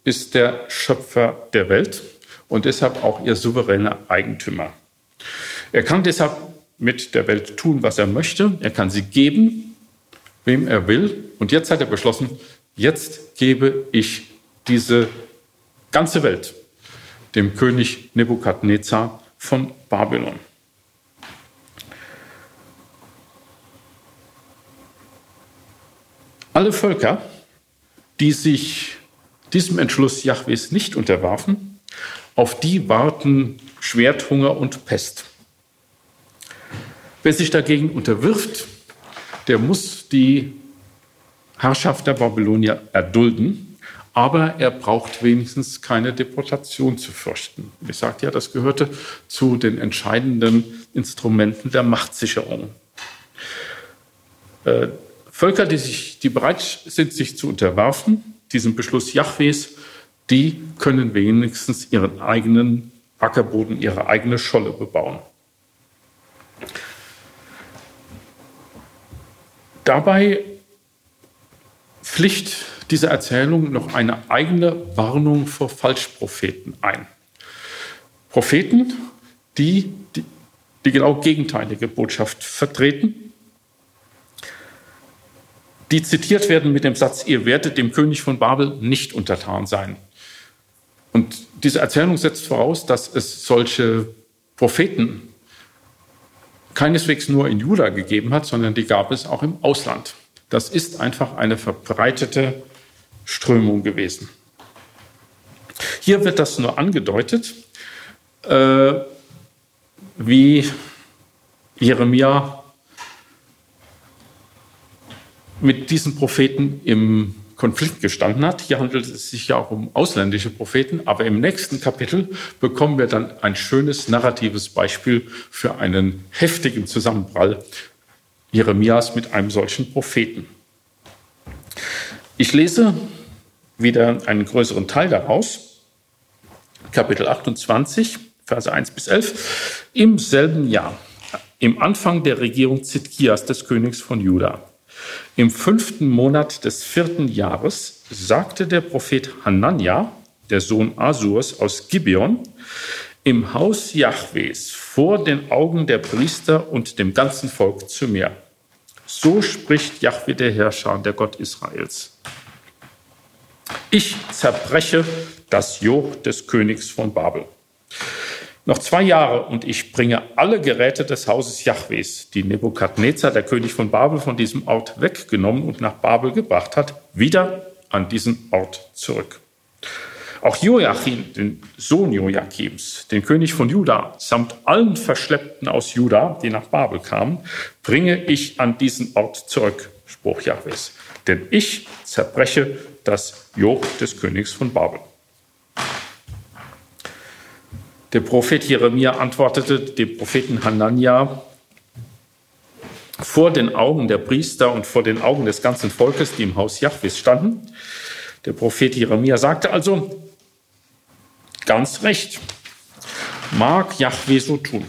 ist der Schöpfer der Welt und deshalb auch ihr souveräner Eigentümer. Er kann deshalb mit der Welt tun, was er möchte. Er kann sie geben, wem er will. Und jetzt hat er beschlossen, jetzt gebe ich diese ganze Welt dem König Nebukadnezar von Babylon. Alle Völker, die sich diesem Entschluss Jahwes nicht unterwarfen, auf die warten Schwerthunger und Pest. Wer sich dagegen unterwirft, der muss die Herrschaft der Babylonier erdulden, aber er braucht wenigstens keine Deportation zu fürchten. Ich sagte ja, das gehörte zu den entscheidenden Instrumenten der Machtsicherung. Völker, die, sich, die bereit sind, sich zu unterwerfen, diesem Beschluss Jahwes, die können wenigstens ihren eigenen Ackerboden, ihre eigene Scholle bebauen. Dabei pflicht diese Erzählung noch eine eigene Warnung vor Falschpropheten ein. Propheten, die die, die genau gegenteilige Botschaft vertreten, die zitiert werden mit dem Satz, ihr werdet dem König von Babel nicht untertan sein. Und diese Erzählung setzt voraus, dass es solche Propheten keineswegs nur in Juda gegeben hat, sondern die gab es auch im Ausland. Das ist einfach eine verbreitete Strömung gewesen. Hier wird das nur angedeutet, äh, wie Jeremia mit diesen Propheten im Konflikt gestanden hat. Hier handelt es sich ja auch um ausländische Propheten, aber im nächsten Kapitel bekommen wir dann ein schönes narratives Beispiel für einen heftigen Zusammenprall Jeremias mit einem solchen Propheten. Ich lese wieder einen größeren Teil daraus, Kapitel 28, Verse 1 bis 11. Im selben Jahr, im Anfang der Regierung Zitkias des Königs von Juda, Im fünften Monat des vierten Jahres sagte der Prophet Hanania, der Sohn Asurs aus Gibeon, im Haus Jahwes vor den Augen der Priester und dem ganzen Volk zu mir. So spricht Jahwe der Herrscher, der Gott Israels. Ich zerbreche das Joch des Königs von Babel. Noch zwei Jahre und ich bringe alle Geräte des Hauses Jahwes, die Nebukadnezar, der König von Babel, von diesem Ort weggenommen und nach Babel gebracht hat, wieder an diesen Ort zurück. Auch Joachim, den Sohn Joachims, den König von Juda, samt allen Verschleppten aus Juda, die nach Babel kamen, bringe ich an diesen Ort zurück, Spruch Jahwes. Denn ich zerbreche das Joch des Königs von Babel. Der Prophet Jeremia antwortete dem Propheten Hanania vor den Augen der Priester und vor den Augen des ganzen Volkes, die im Haus Jahwes standen. Der Prophet Jeremia sagte also, ganz recht, mag Jahwe so tun.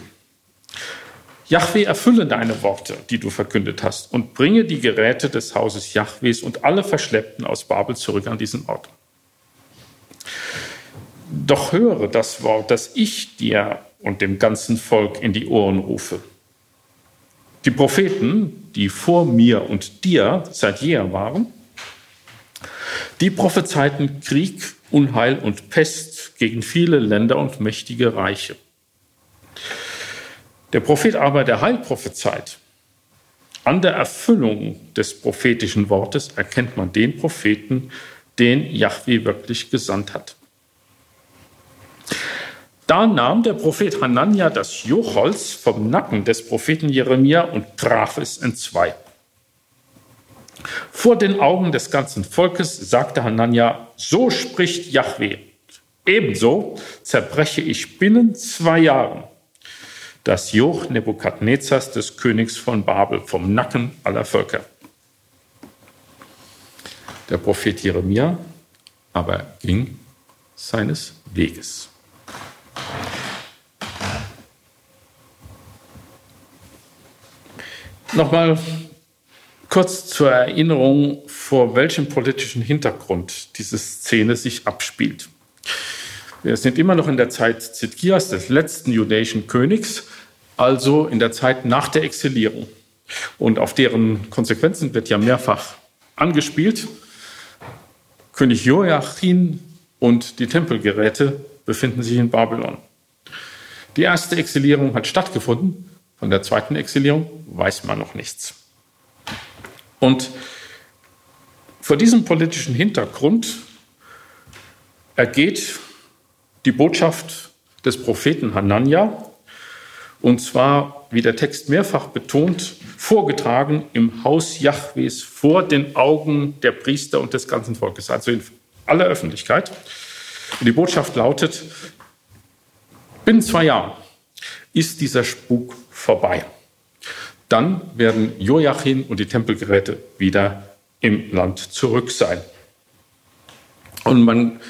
Jahwe erfülle deine Worte, die du verkündet hast, und bringe die Geräte des Hauses Jahwes und alle Verschleppten aus Babel zurück an diesen Ort. Doch höre das Wort, das ich dir und dem ganzen Volk in die Ohren rufe. Die Propheten, die vor mir und dir seit jeher waren, die prophezeiten Krieg, Unheil und Pest gegen viele Länder und mächtige Reiche. Der Prophet aber der Heil prophezeit. An der Erfüllung des prophetischen Wortes erkennt man den Propheten, den Yahweh wirklich gesandt hat. Da nahm der Prophet Hanania das Jochholz vom Nacken des Propheten Jeremia und traf es in zwei. Vor den Augen des ganzen Volkes sagte Hanania, so spricht Yahweh. Ebenso zerbreche ich binnen zwei Jahren das Joch Nebukadnezars des Königs von Babel vom Nacken aller Völker. Der Prophet Jeremia aber ging seines Weges. Nochmal kurz zur Erinnerung, vor welchem politischen Hintergrund diese Szene sich abspielt. Wir sind immer noch in der Zeit Zitkias, des letzten jüdischen Königs, also in der Zeit nach der Exilierung. Und auf deren Konsequenzen wird ja mehrfach angespielt. König Joachim und die Tempelgeräte befinden sich in Babylon. Die erste Exilierung hat stattgefunden. Von der zweiten Exilierung weiß man noch nichts. Und vor diesem politischen Hintergrund ergeht die Botschaft des Propheten Hanania, und zwar, wie der Text mehrfach betont, vorgetragen im Haus Jahwes vor den Augen der Priester und des ganzen Volkes, also in aller Öffentlichkeit. Und die Botschaft lautet, binnen zwei Jahren ist dieser Spuk vorbei. Dann werden Joachim und die Tempelgeräte wieder im Land zurück sein. Und man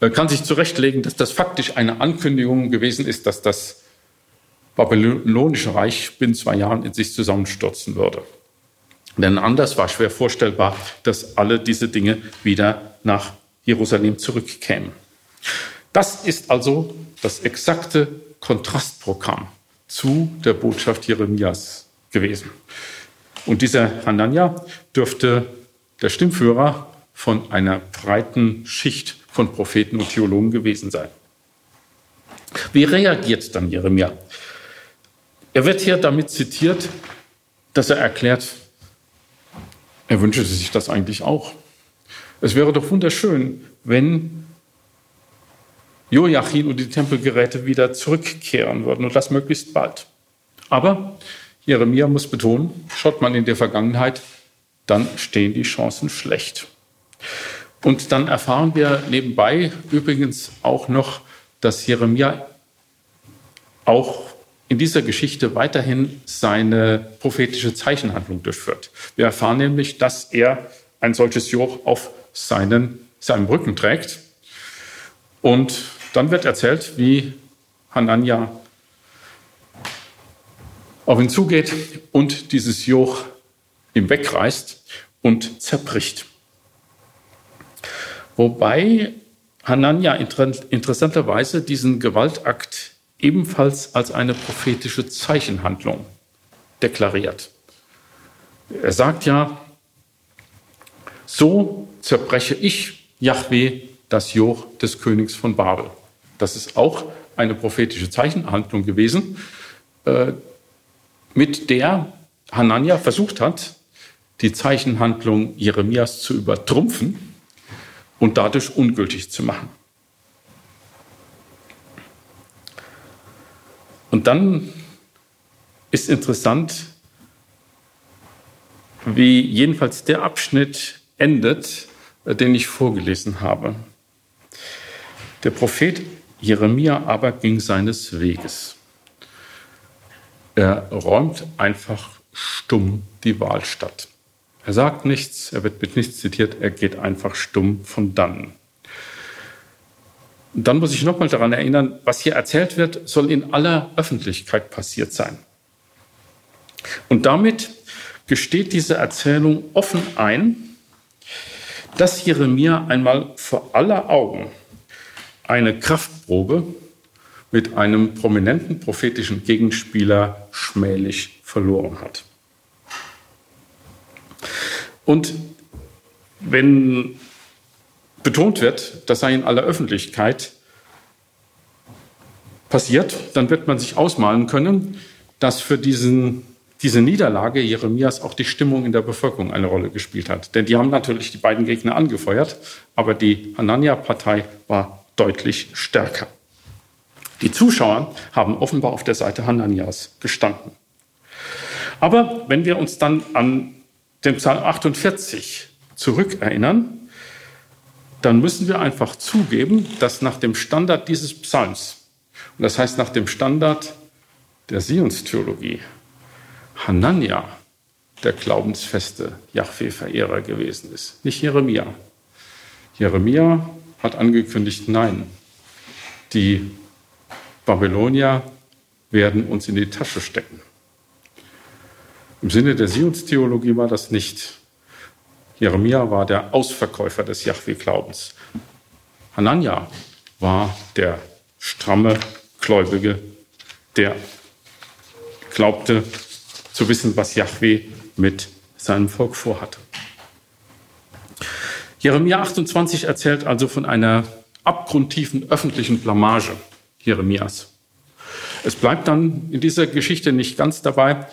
kann sich zurechtlegen, dass das faktisch eine Ankündigung gewesen ist, dass das babylonische Reich binnen zwei Jahren in sich zusammenstürzen würde. Denn anders war schwer vorstellbar, dass alle diese Dinge wieder nach Jerusalem zurückkämen. Das ist also das exakte Kontrastprogramm zu der Botschaft Jeremias gewesen. Und dieser Hanania dürfte der Stimmführer von einer breiten Schicht von Propheten und Theologen gewesen sein. Wie reagiert dann Jeremia? Er wird hier damit zitiert, dass er erklärt, er wünschte sich das eigentlich auch. Es wäre doch wunderschön, wenn Joachim und die Tempelgeräte wieder zurückkehren würden und das möglichst bald. Aber Jeremia muss betonen, schaut man in der Vergangenheit, dann stehen die Chancen schlecht. Und dann erfahren wir nebenbei übrigens auch noch, dass Jeremia auch in dieser Geschichte weiterhin seine prophetische Zeichenhandlung durchführt. Wir erfahren nämlich, dass er ein solches Joch auf seinen, seinem Rücken trägt. Und dann wird erzählt, wie Hanania auf ihn zugeht und dieses Joch ihm wegreißt und zerbricht. Wobei Hanania interessanterweise diesen Gewaltakt ebenfalls als eine prophetische Zeichenhandlung deklariert. Er sagt ja, so zerbreche ich, Yahweh, das Joch des Königs von Babel. Das ist auch eine prophetische Zeichenhandlung gewesen, äh, mit der Hanania versucht hat, die Zeichenhandlung Jeremias zu übertrumpfen und dadurch ungültig zu machen. Und dann ist interessant, wie jedenfalls der Abschnitt endet, äh, den ich vorgelesen habe. Der Prophet Jeremia aber ging seines Weges. Er räumt einfach stumm die Wahl statt. Er sagt nichts, er wird mit nichts zitiert, er geht einfach stumm von dann. Und dann muss ich nochmal daran erinnern, was hier erzählt wird, soll in aller Öffentlichkeit passiert sein. Und damit gesteht diese Erzählung offen ein, dass Jeremia einmal vor aller Augen eine Kraftprobe mit einem prominenten prophetischen Gegenspieler schmählich verloren hat. Und wenn betont wird, das sei in aller Öffentlichkeit passiert, dann wird man sich ausmalen können, dass für diesen, diese Niederlage Jeremias auch die Stimmung in der Bevölkerung eine Rolle gespielt hat. Denn die haben natürlich die beiden Gegner angefeuert, aber die Hanania-Partei war deutlich stärker. Die Zuschauer haben offenbar auf der Seite Hananias gestanden. Aber wenn wir uns dann an den Psalm 48 zurückerinnern, dann müssen wir einfach zugeben, dass nach dem Standard dieses Psalms, und das heißt nach dem Standard der Sionstheologie, Hanania der glaubensfeste Jahwe-Verehrer gewesen ist, nicht Jeremia. Jeremia hat angekündigt, nein, die Babylonier werden uns in die Tasche stecken. Im Sinne der Sionstheologie war das nicht. Jeremia war der Ausverkäufer des Yahweh-Glaubens. Hanania war der stramme Gläubige, der glaubte zu wissen, was Yahweh mit seinem Volk vorhatte. Jeremia 28 erzählt also von einer abgrundtiefen öffentlichen Blamage Jeremias. Es bleibt dann in dieser Geschichte nicht ganz dabei.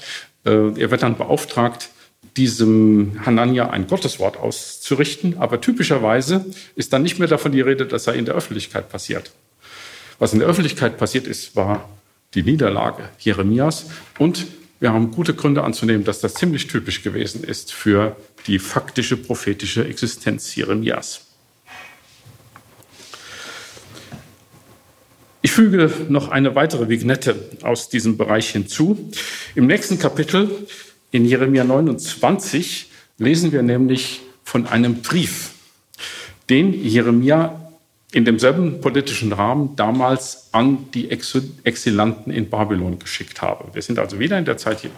Äh, er wird dann beauftragt, diesem Hanania ein Gotteswort auszurichten, aber typischerweise ist dann nicht mehr davon die Rede, dass er in der Öffentlichkeit passiert. Was in der Öffentlichkeit passiert ist, war die Niederlage Jeremias und wir haben gute Gründe anzunehmen, dass das ziemlich typisch gewesen ist für die faktische prophetische Existenz Jeremias. Ich füge noch eine weitere Vignette aus diesem Bereich hinzu. Im nächsten Kapitel in Jeremia 29 lesen wir nämlich von einem Brief, den Jeremia in demselben politischen Rahmen damals an die Exilanten in Babylon geschickt habe. Wir sind also wieder in der Zeit äh,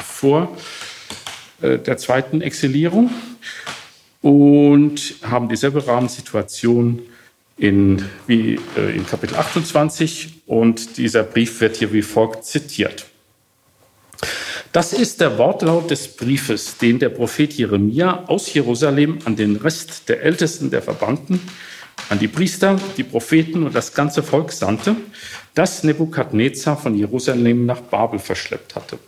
vor äh, der zweiten Exilierung und haben dieselbe Rahmensituation in, wie äh, in Kapitel 28 und dieser Brief wird hier wie folgt zitiert. Das ist der Wortlaut des Briefes, den der Prophet Jeremia aus Jerusalem an den Rest der Ältesten der Verbannten an die Priester, die Propheten und das ganze Volk sandte, das Nebukadnezar von Jerusalem nach Babel verschleppt hatte.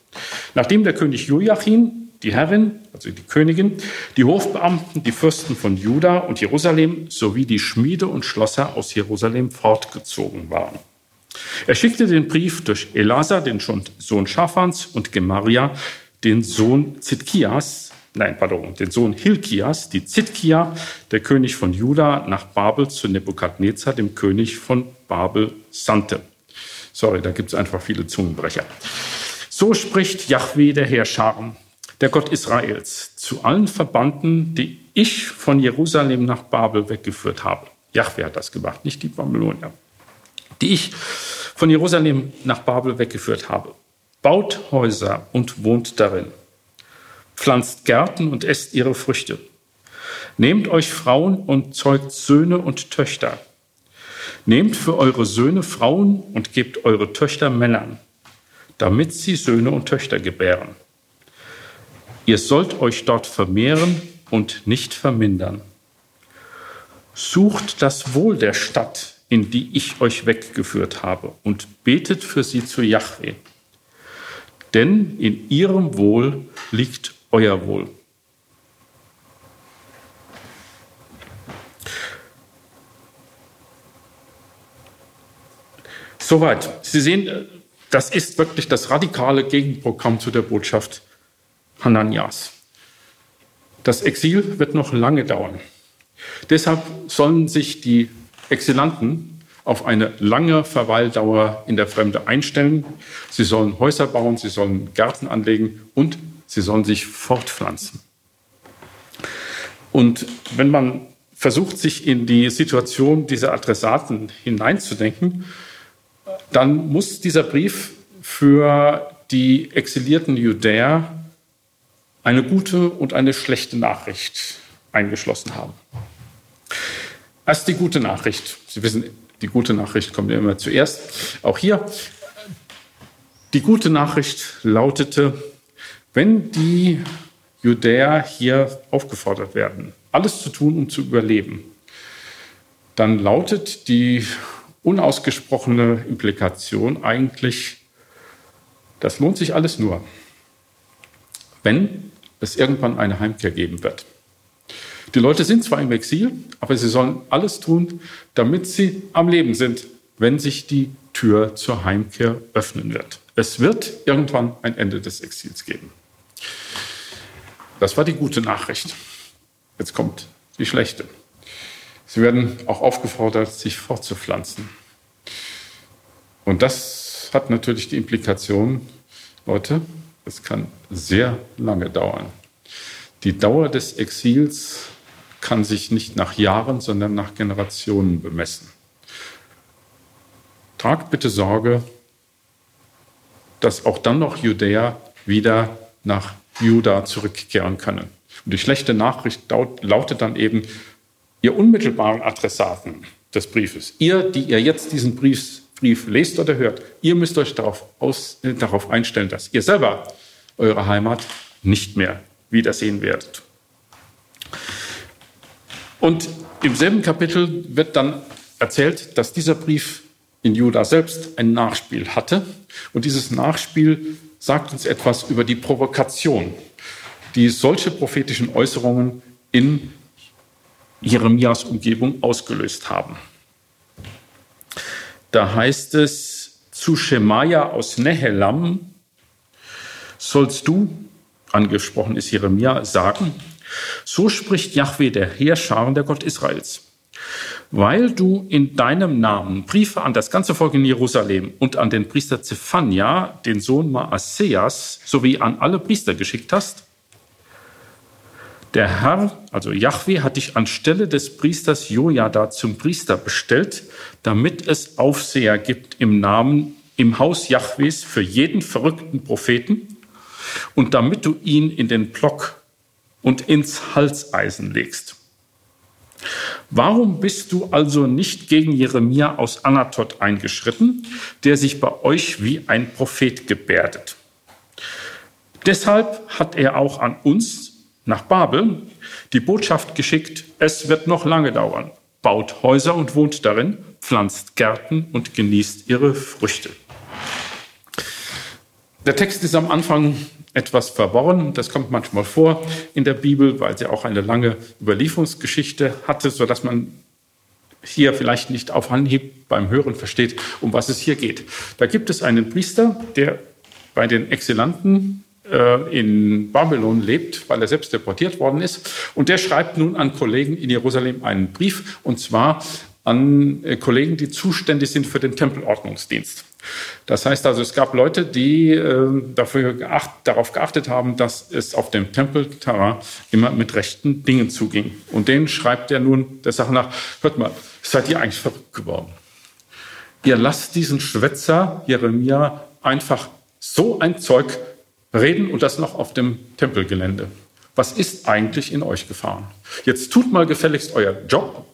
Nachdem der König Joachim, die Herrin, also die Königin, die Hofbeamten, die Fürsten von Juda und Jerusalem sowie die Schmiede und Schlosser aus Jerusalem fortgezogen waren. Er schickte den Brief durch Elasa, den Sohn Schafans, und Gemaria, den Sohn Zitkias, nein, pardon, den Sohn Hilkias, die Zitkia, der König von Juda, nach Babel zu Nebukadnezar, dem König von Babel, sandte. Sorry, da gibt es einfach viele Zungenbrecher. So spricht Yahweh der Herrscharen, der Gott Israels, zu allen Verbannten, die ich von Jerusalem nach Babel weggeführt habe. Yahweh hat das gemacht, nicht die Babylonier. Die ich von Jerusalem nach Babel weggeführt habe. Baut Häuser und wohnt darin pflanzt Gärten und esst ihre Früchte. Nehmt euch Frauen und zeugt Söhne und Töchter. Nehmt für eure Söhne Frauen und gebt eure Töchter Männern, damit sie Söhne und Töchter gebären. Ihr sollt euch dort vermehren und nicht vermindern. Sucht das Wohl der Stadt, in die ich euch weggeführt habe, und betet für sie zu Yahweh. Denn in ihrem Wohl liegt euer Wohl. Soweit. Sie sehen, das ist wirklich das radikale Gegenprogramm zu der Botschaft Hananias. Das Exil wird noch lange dauern. Deshalb sollen sich die Exilanten auf eine lange Verweildauer in der Fremde einstellen. Sie sollen Häuser bauen, sie sollen Gärten anlegen und sie sollen sich fortpflanzen. Und wenn man versucht, sich in die Situation dieser Adressaten hineinzudenken, dann muss dieser Brief für die exilierten Judäer eine gute und eine schlechte Nachricht eingeschlossen haben. Erst die gute Nachricht. Sie wissen, die gute Nachricht kommt immer zuerst. Auch hier. Die gute Nachricht lautete, wenn die Judäer hier aufgefordert werden, alles zu tun, um zu überleben, dann lautet die unausgesprochene Implikation eigentlich, das lohnt sich alles nur, wenn es irgendwann eine Heimkehr geben wird. Die Leute sind zwar im Exil, aber sie sollen alles tun, damit sie am Leben sind, wenn sich die Tür zur Heimkehr öffnen wird. Es wird irgendwann ein Ende des Exils geben. Das war die gute Nachricht. Jetzt kommt die schlechte. Sie werden auch aufgefordert, sich fortzupflanzen. Und das hat natürlich die Implikation, Leute, es kann sehr lange dauern. Die Dauer des Exils kann sich nicht nach Jahren, sondern nach Generationen bemessen. Tragt bitte Sorge, dass auch dann noch Judäer wieder nach Juda zurückkehren können. Und die schlechte Nachricht lautet dann eben, ihr unmittelbaren Adressaten des Briefes, ihr, die ihr jetzt diesen Brief, Brief lest oder hört, ihr müsst euch darauf, aus, äh, darauf einstellen, dass ihr selber eure Heimat nicht mehr wiedersehen werdet. Und im selben Kapitel wird dann erzählt, dass dieser Brief in Juda selbst ein Nachspiel hatte. Und dieses Nachspiel sagt uns etwas über die Provokation, die solche prophetischen Äußerungen in Jeremias Umgebung ausgelöst haben. Da heißt es zu Schemaja aus Nehelam, sollst du, angesprochen ist Jeremia, sagen, so spricht Yahweh, der Heerscharen, der Gott Israels. Weil du in deinem Namen Briefe an das ganze Volk in Jerusalem und an den Priester Zephania, den Sohn Maaseas, sowie an alle Priester geschickt hast, der Herr, also Yahweh, hat dich anstelle des Priesters Jojada zum Priester bestellt, damit es Aufseher gibt im Namen, im Haus Yahwehs für jeden verrückten Propheten und damit du ihn in den Block und ins Halseisen legst. Warum bist du also nicht gegen Jeremia aus Anatot eingeschritten, der sich bei euch wie ein Prophet gebärdet? Deshalb hat er auch an uns nach Babel die Botschaft geschickt, es wird noch lange dauern. Baut Häuser und wohnt darin, pflanzt Gärten und genießt ihre Früchte. Der Text ist am Anfang etwas verworren. Das kommt manchmal vor in der Bibel, weil sie auch eine lange Überlieferungsgeschichte hatte, sodass man hier vielleicht nicht auf Anhieb beim Hören versteht, um was es hier geht. Da gibt es einen Priester, der bei den Exilanten äh, in Babylon lebt, weil er selbst deportiert worden ist. Und der schreibt nun an Kollegen in Jerusalem einen Brief, und zwar an äh, Kollegen, die zuständig sind für den Tempelordnungsdienst. Das heißt also, es gab Leute, die äh, dafür geacht, darauf geachtet haben, dass es auf dem Tempelterrain immer mit rechten Dingen zuging. Und denen schreibt er nun der Sache nach, hört mal, seid ihr eigentlich verrückt geworden? Ihr lasst diesen Schwätzer Jeremia einfach so ein Zeug reden und das noch auf dem Tempelgelände. Was ist eigentlich in euch gefahren? Jetzt tut mal gefälligst euer Job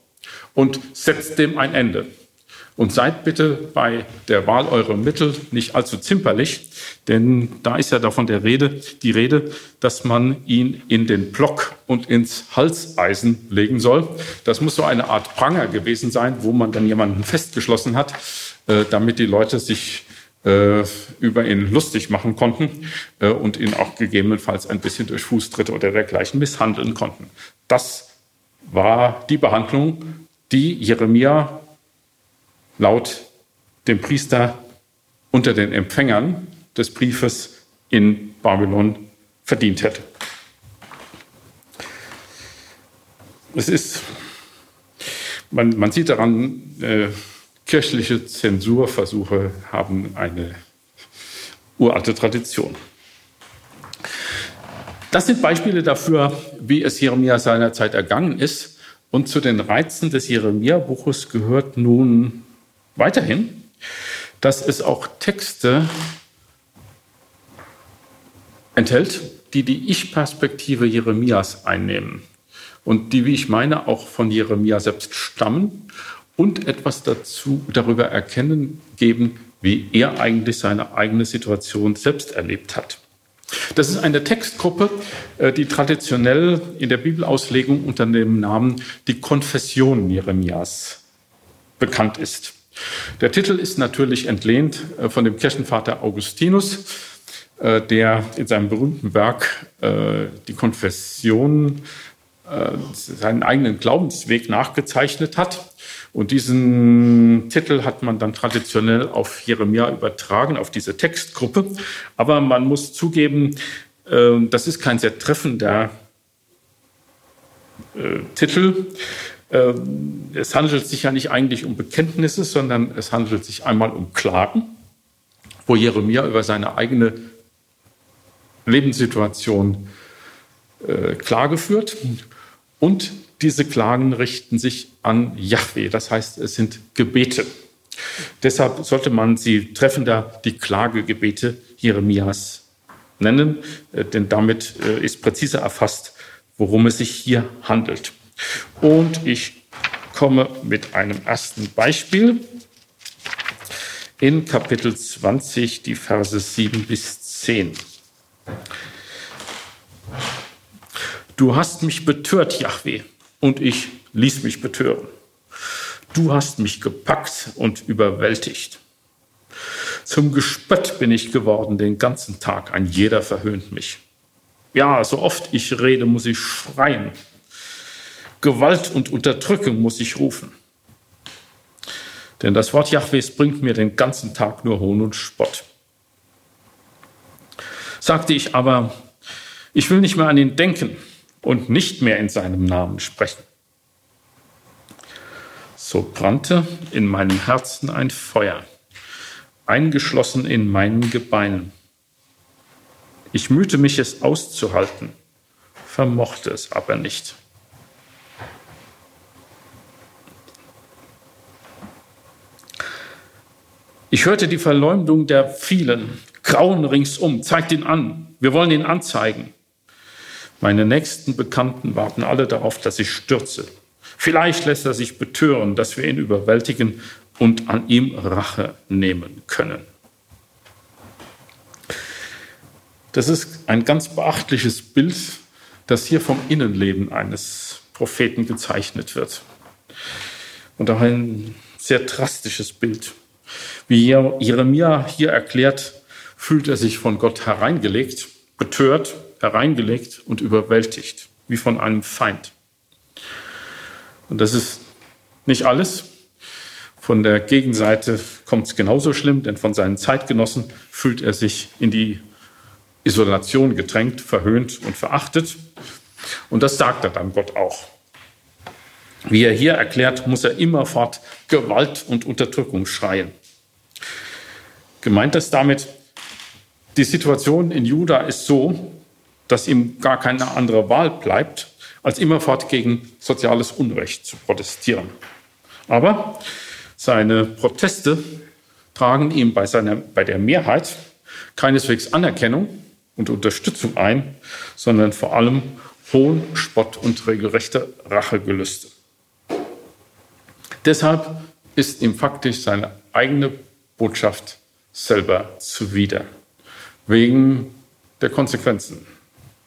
und setzt dem ein Ende. Und seid bitte bei der Wahl eurer Mittel nicht allzu zimperlich, denn da ist ja davon der Rede, die Rede, dass man ihn in den Block und ins Halseisen legen soll. Das muss so eine Art Pranger gewesen sein, wo man dann jemanden festgeschlossen hat, äh, damit die Leute sich äh, über ihn lustig machen konnten äh, und ihn auch gegebenenfalls ein bisschen durch Fußtritte oder dergleichen misshandeln konnten. Das war die Behandlung, die Jeremia laut dem Priester unter den Empfängern des Briefes in Babylon verdient hätte. Es ist, man, man sieht daran, äh, kirchliche Zensurversuche haben eine uralte Tradition. Das sind Beispiele dafür, wie es Jeremia seinerzeit ergangen ist. Und zu den Reizen des Jeremia-Buches gehört nun weiterhin, dass es auch Texte enthält, die die Ich-Perspektive Jeremias einnehmen und die, wie ich meine, auch von Jeremia selbst stammen und etwas dazu darüber erkennen geben, wie er eigentlich seine eigene Situation selbst erlebt hat. Das ist eine Textgruppe, äh, die traditionell in der Bibelauslegung unter dem Namen die Konfession Jeremias bekannt ist. Der Titel ist natürlich entlehnt äh, von dem Kirchenvater Augustinus, äh, der in seinem berühmten Werk äh, die Konfession seinen eigenen Glaubensweg nachgezeichnet hat. Und diesen Titel hat man dann traditionell auf Jeremia übertragen, auf diese Textgruppe. Aber man muss zugeben, das ist kein sehr treffender Titel. Ähm, es handelt sich ja nicht eigentlich um Bekenntnisse, sondern es handelt sich einmal um Klagen, wo Jeremia über seine eigene Lebenssituation äh, Klage führt. Und diese Klagen richten sich an Yahweh, das heißt, es sind Gebete. Deshalb sollte man sie treffender die Klagegebete Jeremias nennen, äh, denn damit äh, ist präziser erfasst, worum es sich hier handelt. Und ich komme mit einem ersten Beispiel in Kapitel 20, die Verse 7 bis 10. Du hast mich betört, Yahweh, und ich ließ mich betören. Du hast mich gepackt und überwältigt. Zum Gespött bin ich geworden den ganzen Tag, ein jeder verhöhnt mich. Ja, so oft ich rede, muss ich schreien. Gewalt und Unterdrückung muss ich rufen. Denn das Wort Jahwes bringt mir den ganzen Tag nur Hohn und Spott. Sagte ich aber, ich will nicht mehr an ihn denken und nicht mehr in seinem Namen sprechen. So brannte in meinem Herzen ein Feuer, eingeschlossen in meinen Gebeinen. Ich mühte mich, es auszuhalten, vermochte es aber nicht. Ich hörte die Verleumdung der vielen. Grauen ringsum. Zeigt ihn an. Wir wollen ihn anzeigen. Meine nächsten Bekannten warten alle darauf, dass ich stürze. Vielleicht lässt er sich betören, dass wir ihn überwältigen und an ihm Rache nehmen können. Das ist ein ganz beachtliches Bild, das hier vom Innenleben eines Propheten gezeichnet wird. Und auch ein sehr drastisches Bild. Wie Jeremia hier erklärt, fühlt er sich von Gott hereingelegt, betört, hereingelegt und überwältigt, wie von einem Feind. Und das ist nicht alles. Von der Gegenseite kommt es genauso schlimm, denn von seinen Zeitgenossen fühlt er sich in die Isolation gedrängt, verhöhnt und verachtet. Und das sagt er dann Gott auch. Wie er hier erklärt, muss er immerfort Gewalt und Unterdrückung schreien. Gemeint ist damit, die Situation in Juda ist so, dass ihm gar keine andere Wahl bleibt, als immerfort gegen soziales Unrecht zu protestieren. Aber seine Proteste tragen ihm bei, seiner, bei der Mehrheit keineswegs Anerkennung, und Unterstützung ein, sondern vor allem Hohn, Spott und regelrechte Rachegelüste. Deshalb ist ihm faktisch seine eigene Botschaft selber zuwider, wegen der Konsequenzen,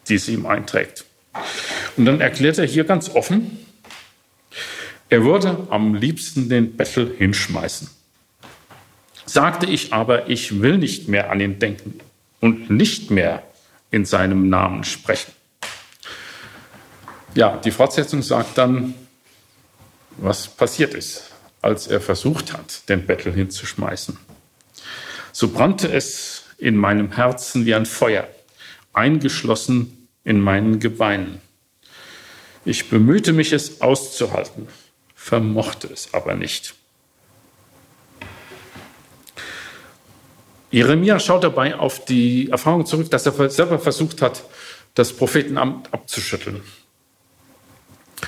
die sie ihm einträgt. Und dann erklärt er hier ganz offen, er würde am liebsten den Bettel hinschmeißen. Sagte ich aber, ich will nicht mehr an ihn denken und nicht mehr in seinem Namen sprechen. Ja, die Fortsetzung sagt dann, was passiert ist, als er versucht hat, den Bettel hinzuschmeißen. So brannte es in meinem Herzen wie ein Feuer, eingeschlossen in meinen Gebeinen. Ich bemühte mich, es auszuhalten, vermochte es aber nicht. Jeremia schaut dabei auf die Erfahrung zurück, dass er selber versucht hat, das Prophetenamt abzuschütteln,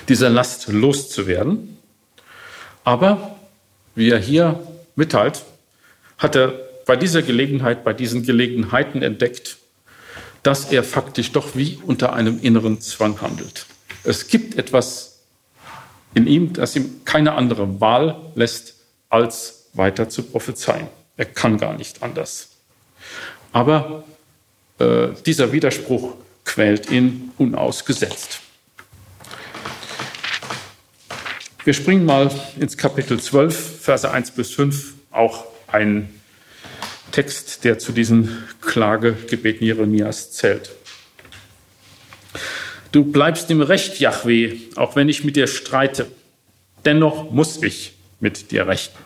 dieser Last loszuwerden. Aber, wie er hier mitteilt, hat er bei dieser Gelegenheit, bei diesen Gelegenheiten entdeckt, dass er faktisch doch wie unter einem inneren Zwang handelt. Es gibt etwas in ihm, das ihm keine andere Wahl lässt, als weiter zu prophezeien. Er kann gar nicht anders. Aber äh, dieser Widerspruch quält ihn unausgesetzt. Wir springen mal ins Kapitel 12, Verse 1 bis 5, auch ein Text, der zu diesen Klagegebeten Jeremias zählt. Du bleibst im Recht, Yahweh, auch wenn ich mit dir streite. Dennoch muss ich mit dir rechten.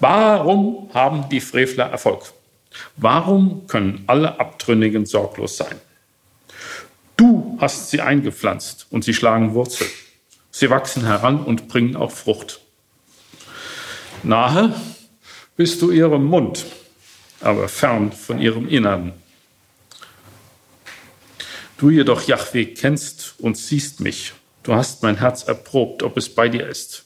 Warum haben die Frevler Erfolg? Warum können alle Abtrünnigen sorglos sein? Du hast sie eingepflanzt und sie schlagen Wurzel. Sie wachsen heran und bringen auch Frucht. Nahe bist du ihrem Mund, aber fern von ihrem Innern. Du jedoch, Yahweh, kennst und siehst mich. Du hast mein Herz erprobt, ob es bei dir ist.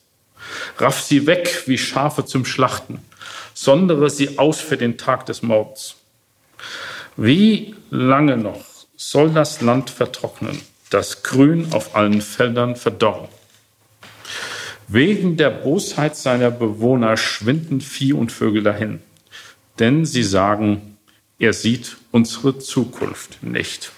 Raff sie weg wie Schafe zum Schlachten, sondere sie aus für den Tag des Mords. Wie lange noch soll das Land vertrocknen, das Grün auf allen Feldern verdorren? Wegen der Bosheit seiner Bewohner schwinden Vieh und Vögel dahin, denn sie sagen, er sieht unsere Zukunft nicht.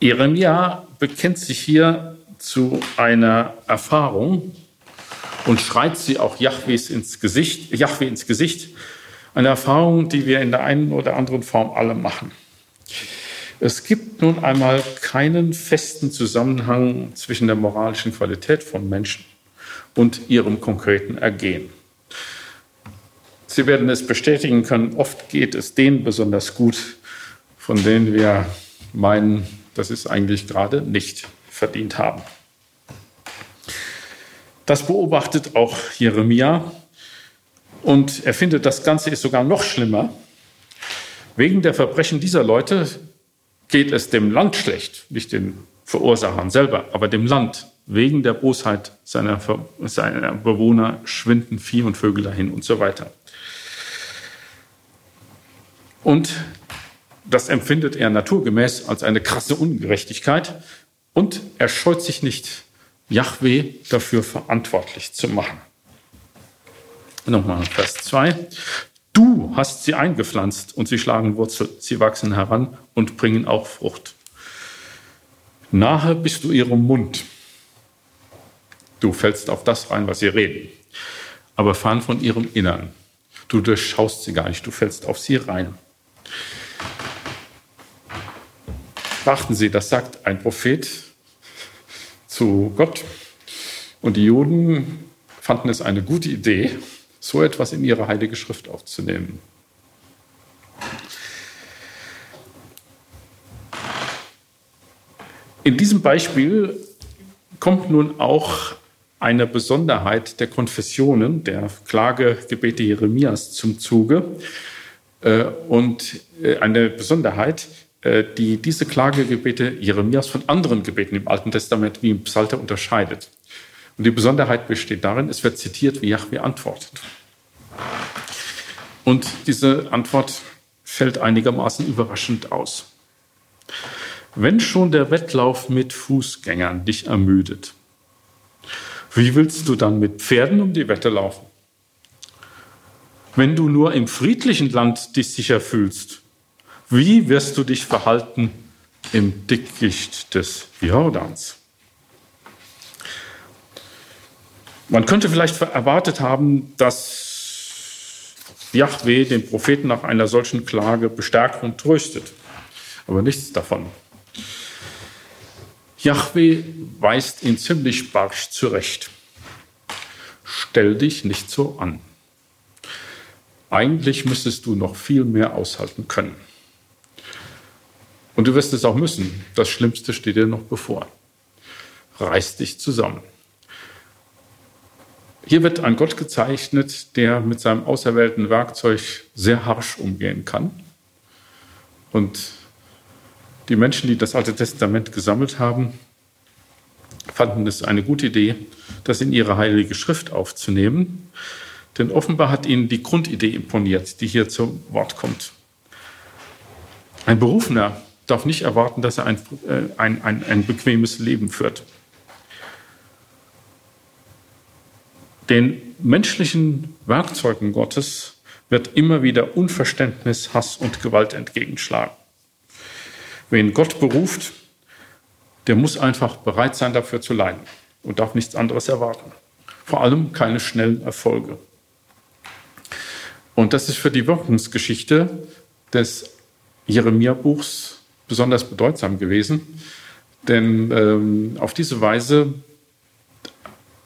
Jeremia bekennt sich hier zu einer Erfahrung und schreit sie auch Jahwes ins Gesicht, Jahwe ins Gesicht. Eine Erfahrung, die wir in der einen oder anderen Form alle machen. Es gibt nun einmal keinen festen Zusammenhang zwischen der moralischen Qualität von Menschen und ihrem konkreten Ergehen. Sie werden es bestätigen können, oft geht es denen besonders gut, von denen wir meinen, dass sie es eigentlich gerade nicht verdient haben. Das beobachtet auch Jeremia und er findet, das Ganze ist sogar noch schlimmer. Wegen der Verbrechen dieser Leute geht es dem Land schlecht, nicht den Verursachern selber, aber dem Land. Wegen der Bosheit seiner, seiner Bewohner schwinden Vieh und Vögel dahin und so weiter. Und das empfindet er naturgemäß als eine krasse Ungerechtigkeit und er scheut sich nicht, Yahweh dafür verantwortlich zu machen. Nochmal Vers 2. Du hast sie eingepflanzt und sie schlagen Wurzel, sie wachsen heran und bringen auch Frucht. Nahe bist du ihrem Mund. Du fällst auf das rein, was sie reden, aber fern von ihrem Innern. Du durchschaust sie gar nicht, du fällst auf sie rein. Beachten Sie, das sagt ein Prophet zu Gott. Und die Juden fanden es eine gute Idee, so etwas in ihre heilige Schrift aufzunehmen. In diesem Beispiel kommt nun auch eine Besonderheit der Konfessionen, der Klagegebete Jeremias zum Zuge äh, und äh, eine Besonderheit, äh, die diese Klagegebete Jeremias von anderen Gebeten im Alten Testament wie im Psalter unterscheidet. Und die Besonderheit besteht darin, es wird zitiert, wie Yahweh antwortet. Und diese Antwort fällt einigermaßen überraschend aus. Wenn schon der Wettlauf mit Fußgängern dich ermüdet, wie willst du dann mit Pferden um die Wette laufen? Wenn du nur im friedlichen Land dich sicher fühlst, wie wirst du dich verhalten im Dickicht des Jordans? Man könnte vielleicht erwartet haben, dass Yahweh den Propheten nach einer solchen Klage bestärkt und tröstet. Aber nichts davon. Yahweh weist ihn ziemlich barsch zurecht. Stell dich nicht so an. Eigentlich müsstest du noch viel mehr aushalten können. Und du wirst es auch müssen. Das Schlimmste steht dir noch bevor. Reiß dich zusammen. Hier wird ein Gott gezeichnet, der mit seinem auserwählten Werkzeug sehr harsch umgehen kann. Und die Menschen, die das Alte Testament gesammelt haben, fanden es eine gute Idee, das in ihre heilige Schrift aufzunehmen. Denn offenbar hat ihnen die Grundidee imponiert, die hier zu Wort kommt. Ein Berufener darf nicht erwarten, dass er ein, äh, ein, ein, ein bequemes Leben führt. Den menschlichen Werkzeugen Gottes wird immer wieder Unverständnis, Hass und Gewalt entgegenschlagen. Wen Gott beruft, der muss einfach bereit sein, dafür zu leiden und darf nichts anderes erwarten. Vor allem keine schnellen Erfolge. Und das ist für die Wirkungsgeschichte des Jeremia-Buchs besonders bedeutsam gewesen, denn ähm, auf diese Weise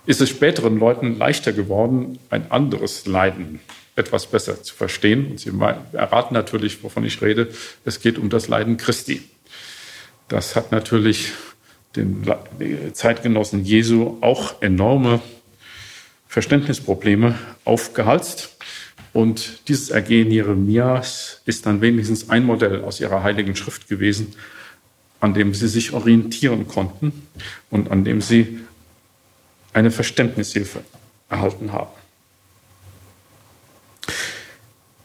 ist es späteren Leuten leichter geworden, ein anderes Leiden etwas besser zu verstehen. Und sie erraten natürlich, wovon ich rede. Es geht um das Leiden Christi. Das hat natürlich den Zeitgenossen Jesu auch enorme Verständnisprobleme aufgehalst. Und dieses Ergehen Jeremias ist dann wenigstens ein Modell aus ihrer heiligen Schrift gewesen, an dem sie sich orientieren konnten und an dem sie eine Verständnishilfe erhalten haben.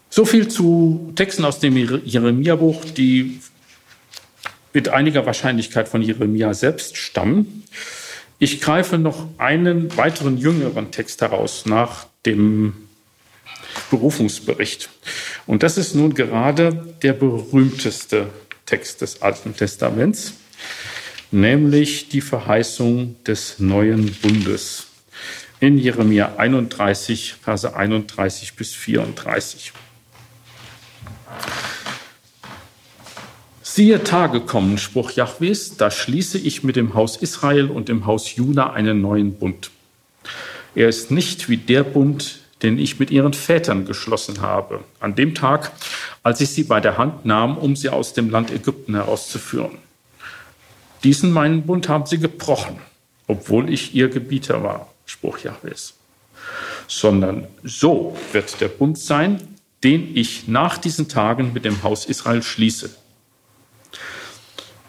So viel zu Texten aus dem Jeremia-Buch, die mit einiger Wahrscheinlichkeit von Jeremia selbst stammen. Ich greife noch einen weiteren jüngeren Text heraus nach dem Berufungsbericht. Und das ist nun gerade der berühmteste Text des Alten Testaments, nämlich die Verheißung des neuen Bundes in Jeremia 31, Verse 31 bis 34. Siehe Tage kommen, Spruch Jahwes, da schließe ich mit dem Haus Israel und dem Haus Juda einen neuen Bund. Er ist nicht wie der Bund, den ich mit ihren Vätern geschlossen habe, an dem Tag, als ich sie bei der Hand nahm, um sie aus dem Land Ägypten herauszuführen. Diesen meinen Bund haben sie gebrochen, obwohl ich ihr Gebieter war, Spruch Jahwes. Sondern so wird der Bund sein, den ich nach diesen Tagen mit dem Haus Israel schließe.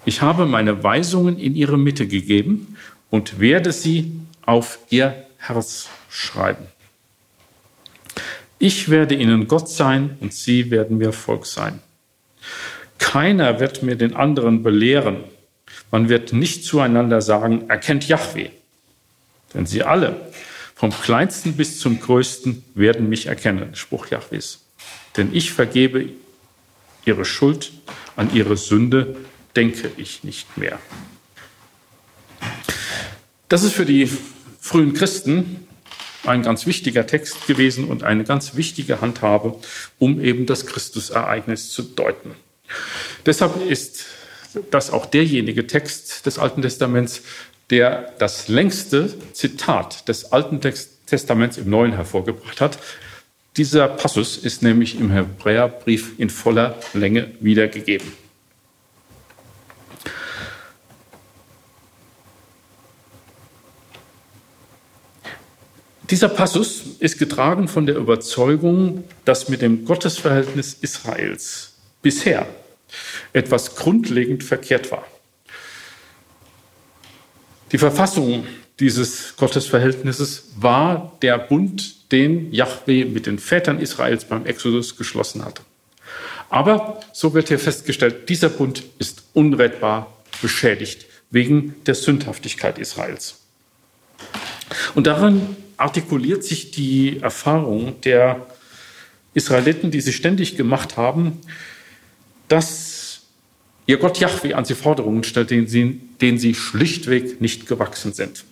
Ich habe meine Weisungen in ihre Mitte gegeben und werde sie auf ihr Herz schreiben. Ich werde ihnen Gott sein und sie werden mir Volk sein. Keiner wird mir den anderen belehren. Man wird nicht zueinander sagen, erkennt Yahweh. Denn sie alle, vom kleinsten bis zum größten, werden mich erkennen, Spruch Yahwehs. Denn ich vergebe ihre Schuld, an ihre Sünde denke ich nicht mehr. Das ist für die frühen Christen ein ganz wichtiger Text gewesen und eine ganz wichtige Handhabe, um eben das Christusereignis zu deuten. Deshalb ist das auch derjenige Text des Alten Testaments, der das längste Zitat des Alten Testaments im Neuen hervorgebracht hat. Dieser Passus ist nämlich im Hebräerbrief in voller Länge wiedergegeben. Dieser Passus ist getragen von der Überzeugung, dass mit dem Gottesverhältnis Israels bisher etwas grundlegend verkehrt war. Die Verfassung dieses Gottesverhältnisses war der Bund, den Yahweh mit den Vätern Israels beim Exodus geschlossen hatte. Aber so wird hier festgestellt, dieser Bund ist unrettbar beschädigt wegen der Sündhaftigkeit Israels. Und darin artikuliert sich die Erfahrung der Israeliten, die sie ständig gemacht haben, dass ihr Gott Yahweh an sie Forderungen stellt, denen sie, denen sie schlichtweg nicht gewachsen sind.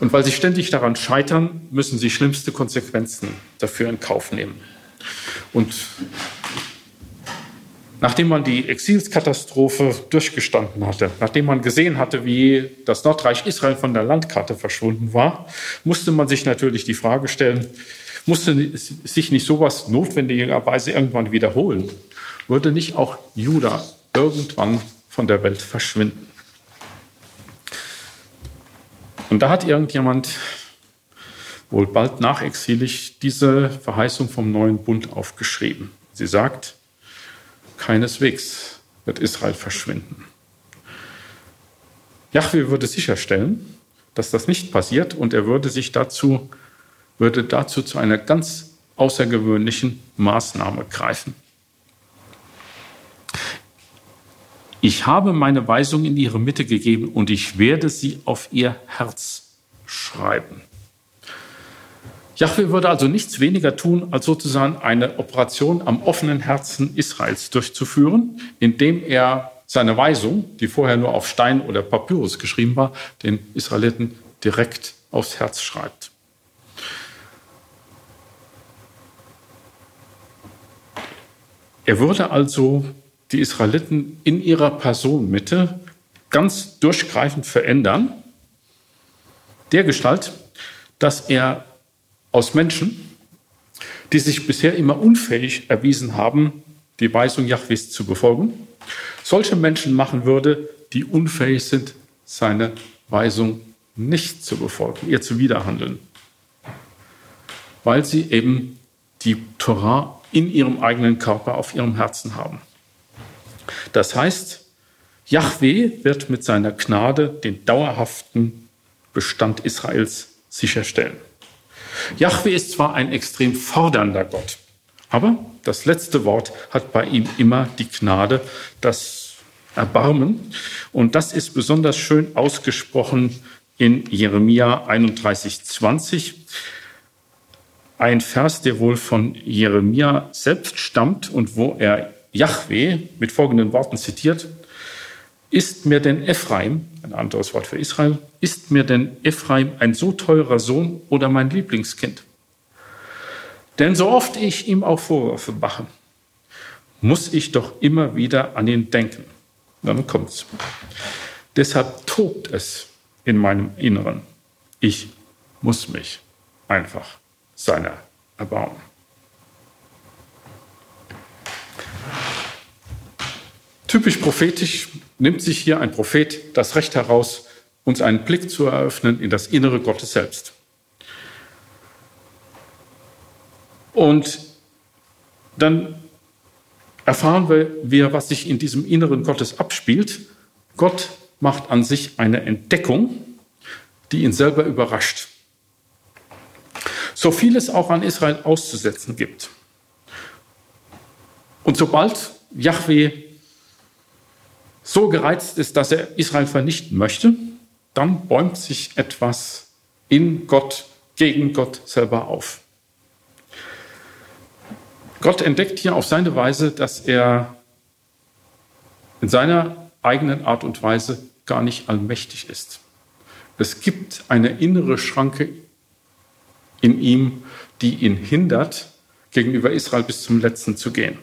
Und weil sie ständig daran scheitern, müssen sie schlimmste Konsequenzen dafür in Kauf nehmen. Und nachdem man die Exilskatastrophe durchgestanden hatte, nachdem man gesehen hatte, wie das Nordreich Israel von der Landkarte verschwunden war, musste man sich natürlich die Frage stellen, musste sich nicht sowas notwendigerweise irgendwann wiederholen? Würde nicht auch Juda irgendwann von der Welt verschwinden? Und da hat irgendjemand wohl bald nachexilisch diese Verheißung vom neuen Bund aufgeschrieben. Sie sagt, keineswegs wird Israel verschwinden. Jahwe würde sicherstellen, dass das nicht passiert und er würde sich dazu, würde dazu zu einer ganz außergewöhnlichen Maßnahme greifen. Ich habe meine Weisung in ihre Mitte gegeben und ich werde sie auf ihr Herz schreiben. Jahwe würde also nichts weniger tun, als sozusagen eine Operation am offenen Herzen Israels durchzuführen, indem er seine Weisung, die vorher nur auf Stein oder Papyrus geschrieben war, den Israeliten direkt aufs Herz schreibt. Er würde also die Israeliten in ihrer Personenmitte ganz durchgreifend verändern, der Gestalt, dass er aus Menschen, die sich bisher immer unfähig erwiesen haben, die Weisung Jahwes zu befolgen, solche Menschen machen würde, die unfähig sind, seine Weisung nicht zu befolgen, ihr zu widerhandeln, weil sie eben die Torah in ihrem eigenen Körper, auf ihrem Herzen haben. Das heißt, Yahweh wird mit seiner Gnade den dauerhaften Bestand Israels sicherstellen. Yahweh ist zwar ein extrem fordernder Gott, aber das letzte Wort hat bei ihm immer die Gnade, das Erbarmen. Und das ist besonders schön ausgesprochen in Jeremia 31, 20. Ein Vers, der wohl von Jeremia selbst stammt und wo er Yahweh mit folgenden Worten zitiert, ist mir denn Ephraim, ein anderes Wort für Israel, ist mir denn Ephraim ein so teurer Sohn oder mein Lieblingskind? Denn so oft ich ihm auch Vorwürfe mache, muss ich doch immer wieder an ihn denken. Dann kommt's. Deshalb tobt es in meinem Inneren. Ich muss mich einfach seiner erbarmen. Typisch prophetisch nimmt sich hier ein Prophet das Recht heraus, uns einen Blick zu eröffnen in das Innere Gottes selbst. Und dann erfahren wir, was sich in diesem Inneren Gottes abspielt. Gott macht an sich eine Entdeckung, die ihn selber überrascht. So viel es auch an Israel auszusetzen gibt. Und sobald Yahweh so gereizt ist, dass er Israel vernichten möchte, dann bäumt sich etwas in Gott, gegen Gott selber auf. Gott entdeckt hier auf seine Weise, dass er in seiner eigenen Art und Weise gar nicht allmächtig ist. Es gibt eine innere Schranke in ihm, die ihn hindert, gegenüber Israel bis zum Letzten zu gehen.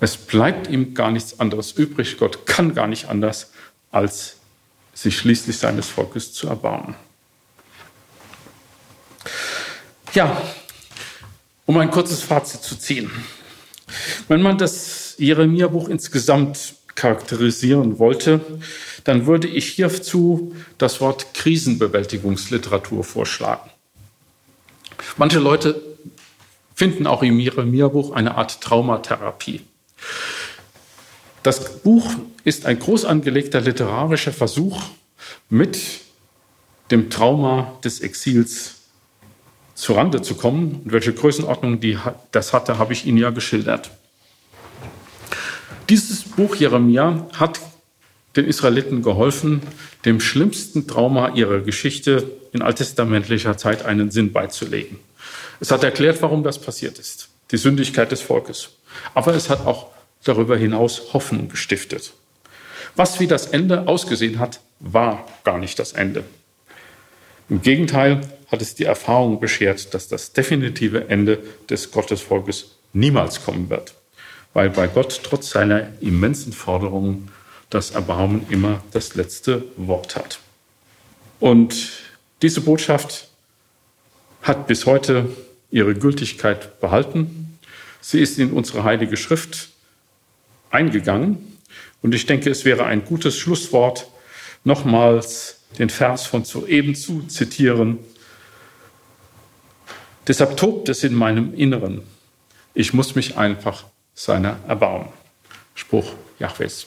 Es bleibt ihm gar nichts anderes übrig. Gott kann gar nicht anders, als sich schließlich seines Volkes zu erbarmen. Ja, um ein kurzes Fazit zu ziehen. Wenn man das Jeremia-Buch insgesamt charakterisieren wollte, dann würde ich hierzu das Wort Krisenbewältigungsliteratur vorschlagen. Manche Leute finden auch im Jeremia-Buch eine Art Traumatherapie. Das Buch ist ein groß angelegter literarischer Versuch, mit dem Trauma des Exils zurande zu kommen und welche Größenordnung die, das hatte, habe ich Ihnen ja geschildert. Dieses Buch Jeremia hat den Israeliten geholfen, dem schlimmsten Trauma ihrer Geschichte in alttestamentlicher Zeit einen Sinn beizulegen. Es hat erklärt, warum das passiert ist, die Sündigkeit des Volkes. Aber es hat auch darüber hinaus Hoffnung gestiftet. Was wie das Ende ausgesehen hat, war gar nicht das Ende. Im Gegenteil hat es die Erfahrung beschert, dass das definitive Ende des Gottesvolkes niemals kommen wird, weil bei Gott trotz seiner immensen Forderungen das Erbarmen immer das letzte Wort hat. Und diese Botschaft hat bis heute ihre Gültigkeit behalten. Sie ist in unsere heilige Schrift eingegangen. Und ich denke, es wäre ein gutes Schlusswort, nochmals den Vers von soeben zu zitieren. Deshalb tobt es in meinem Inneren. Ich muss mich einfach seiner erbarmen. Spruch Jahwes.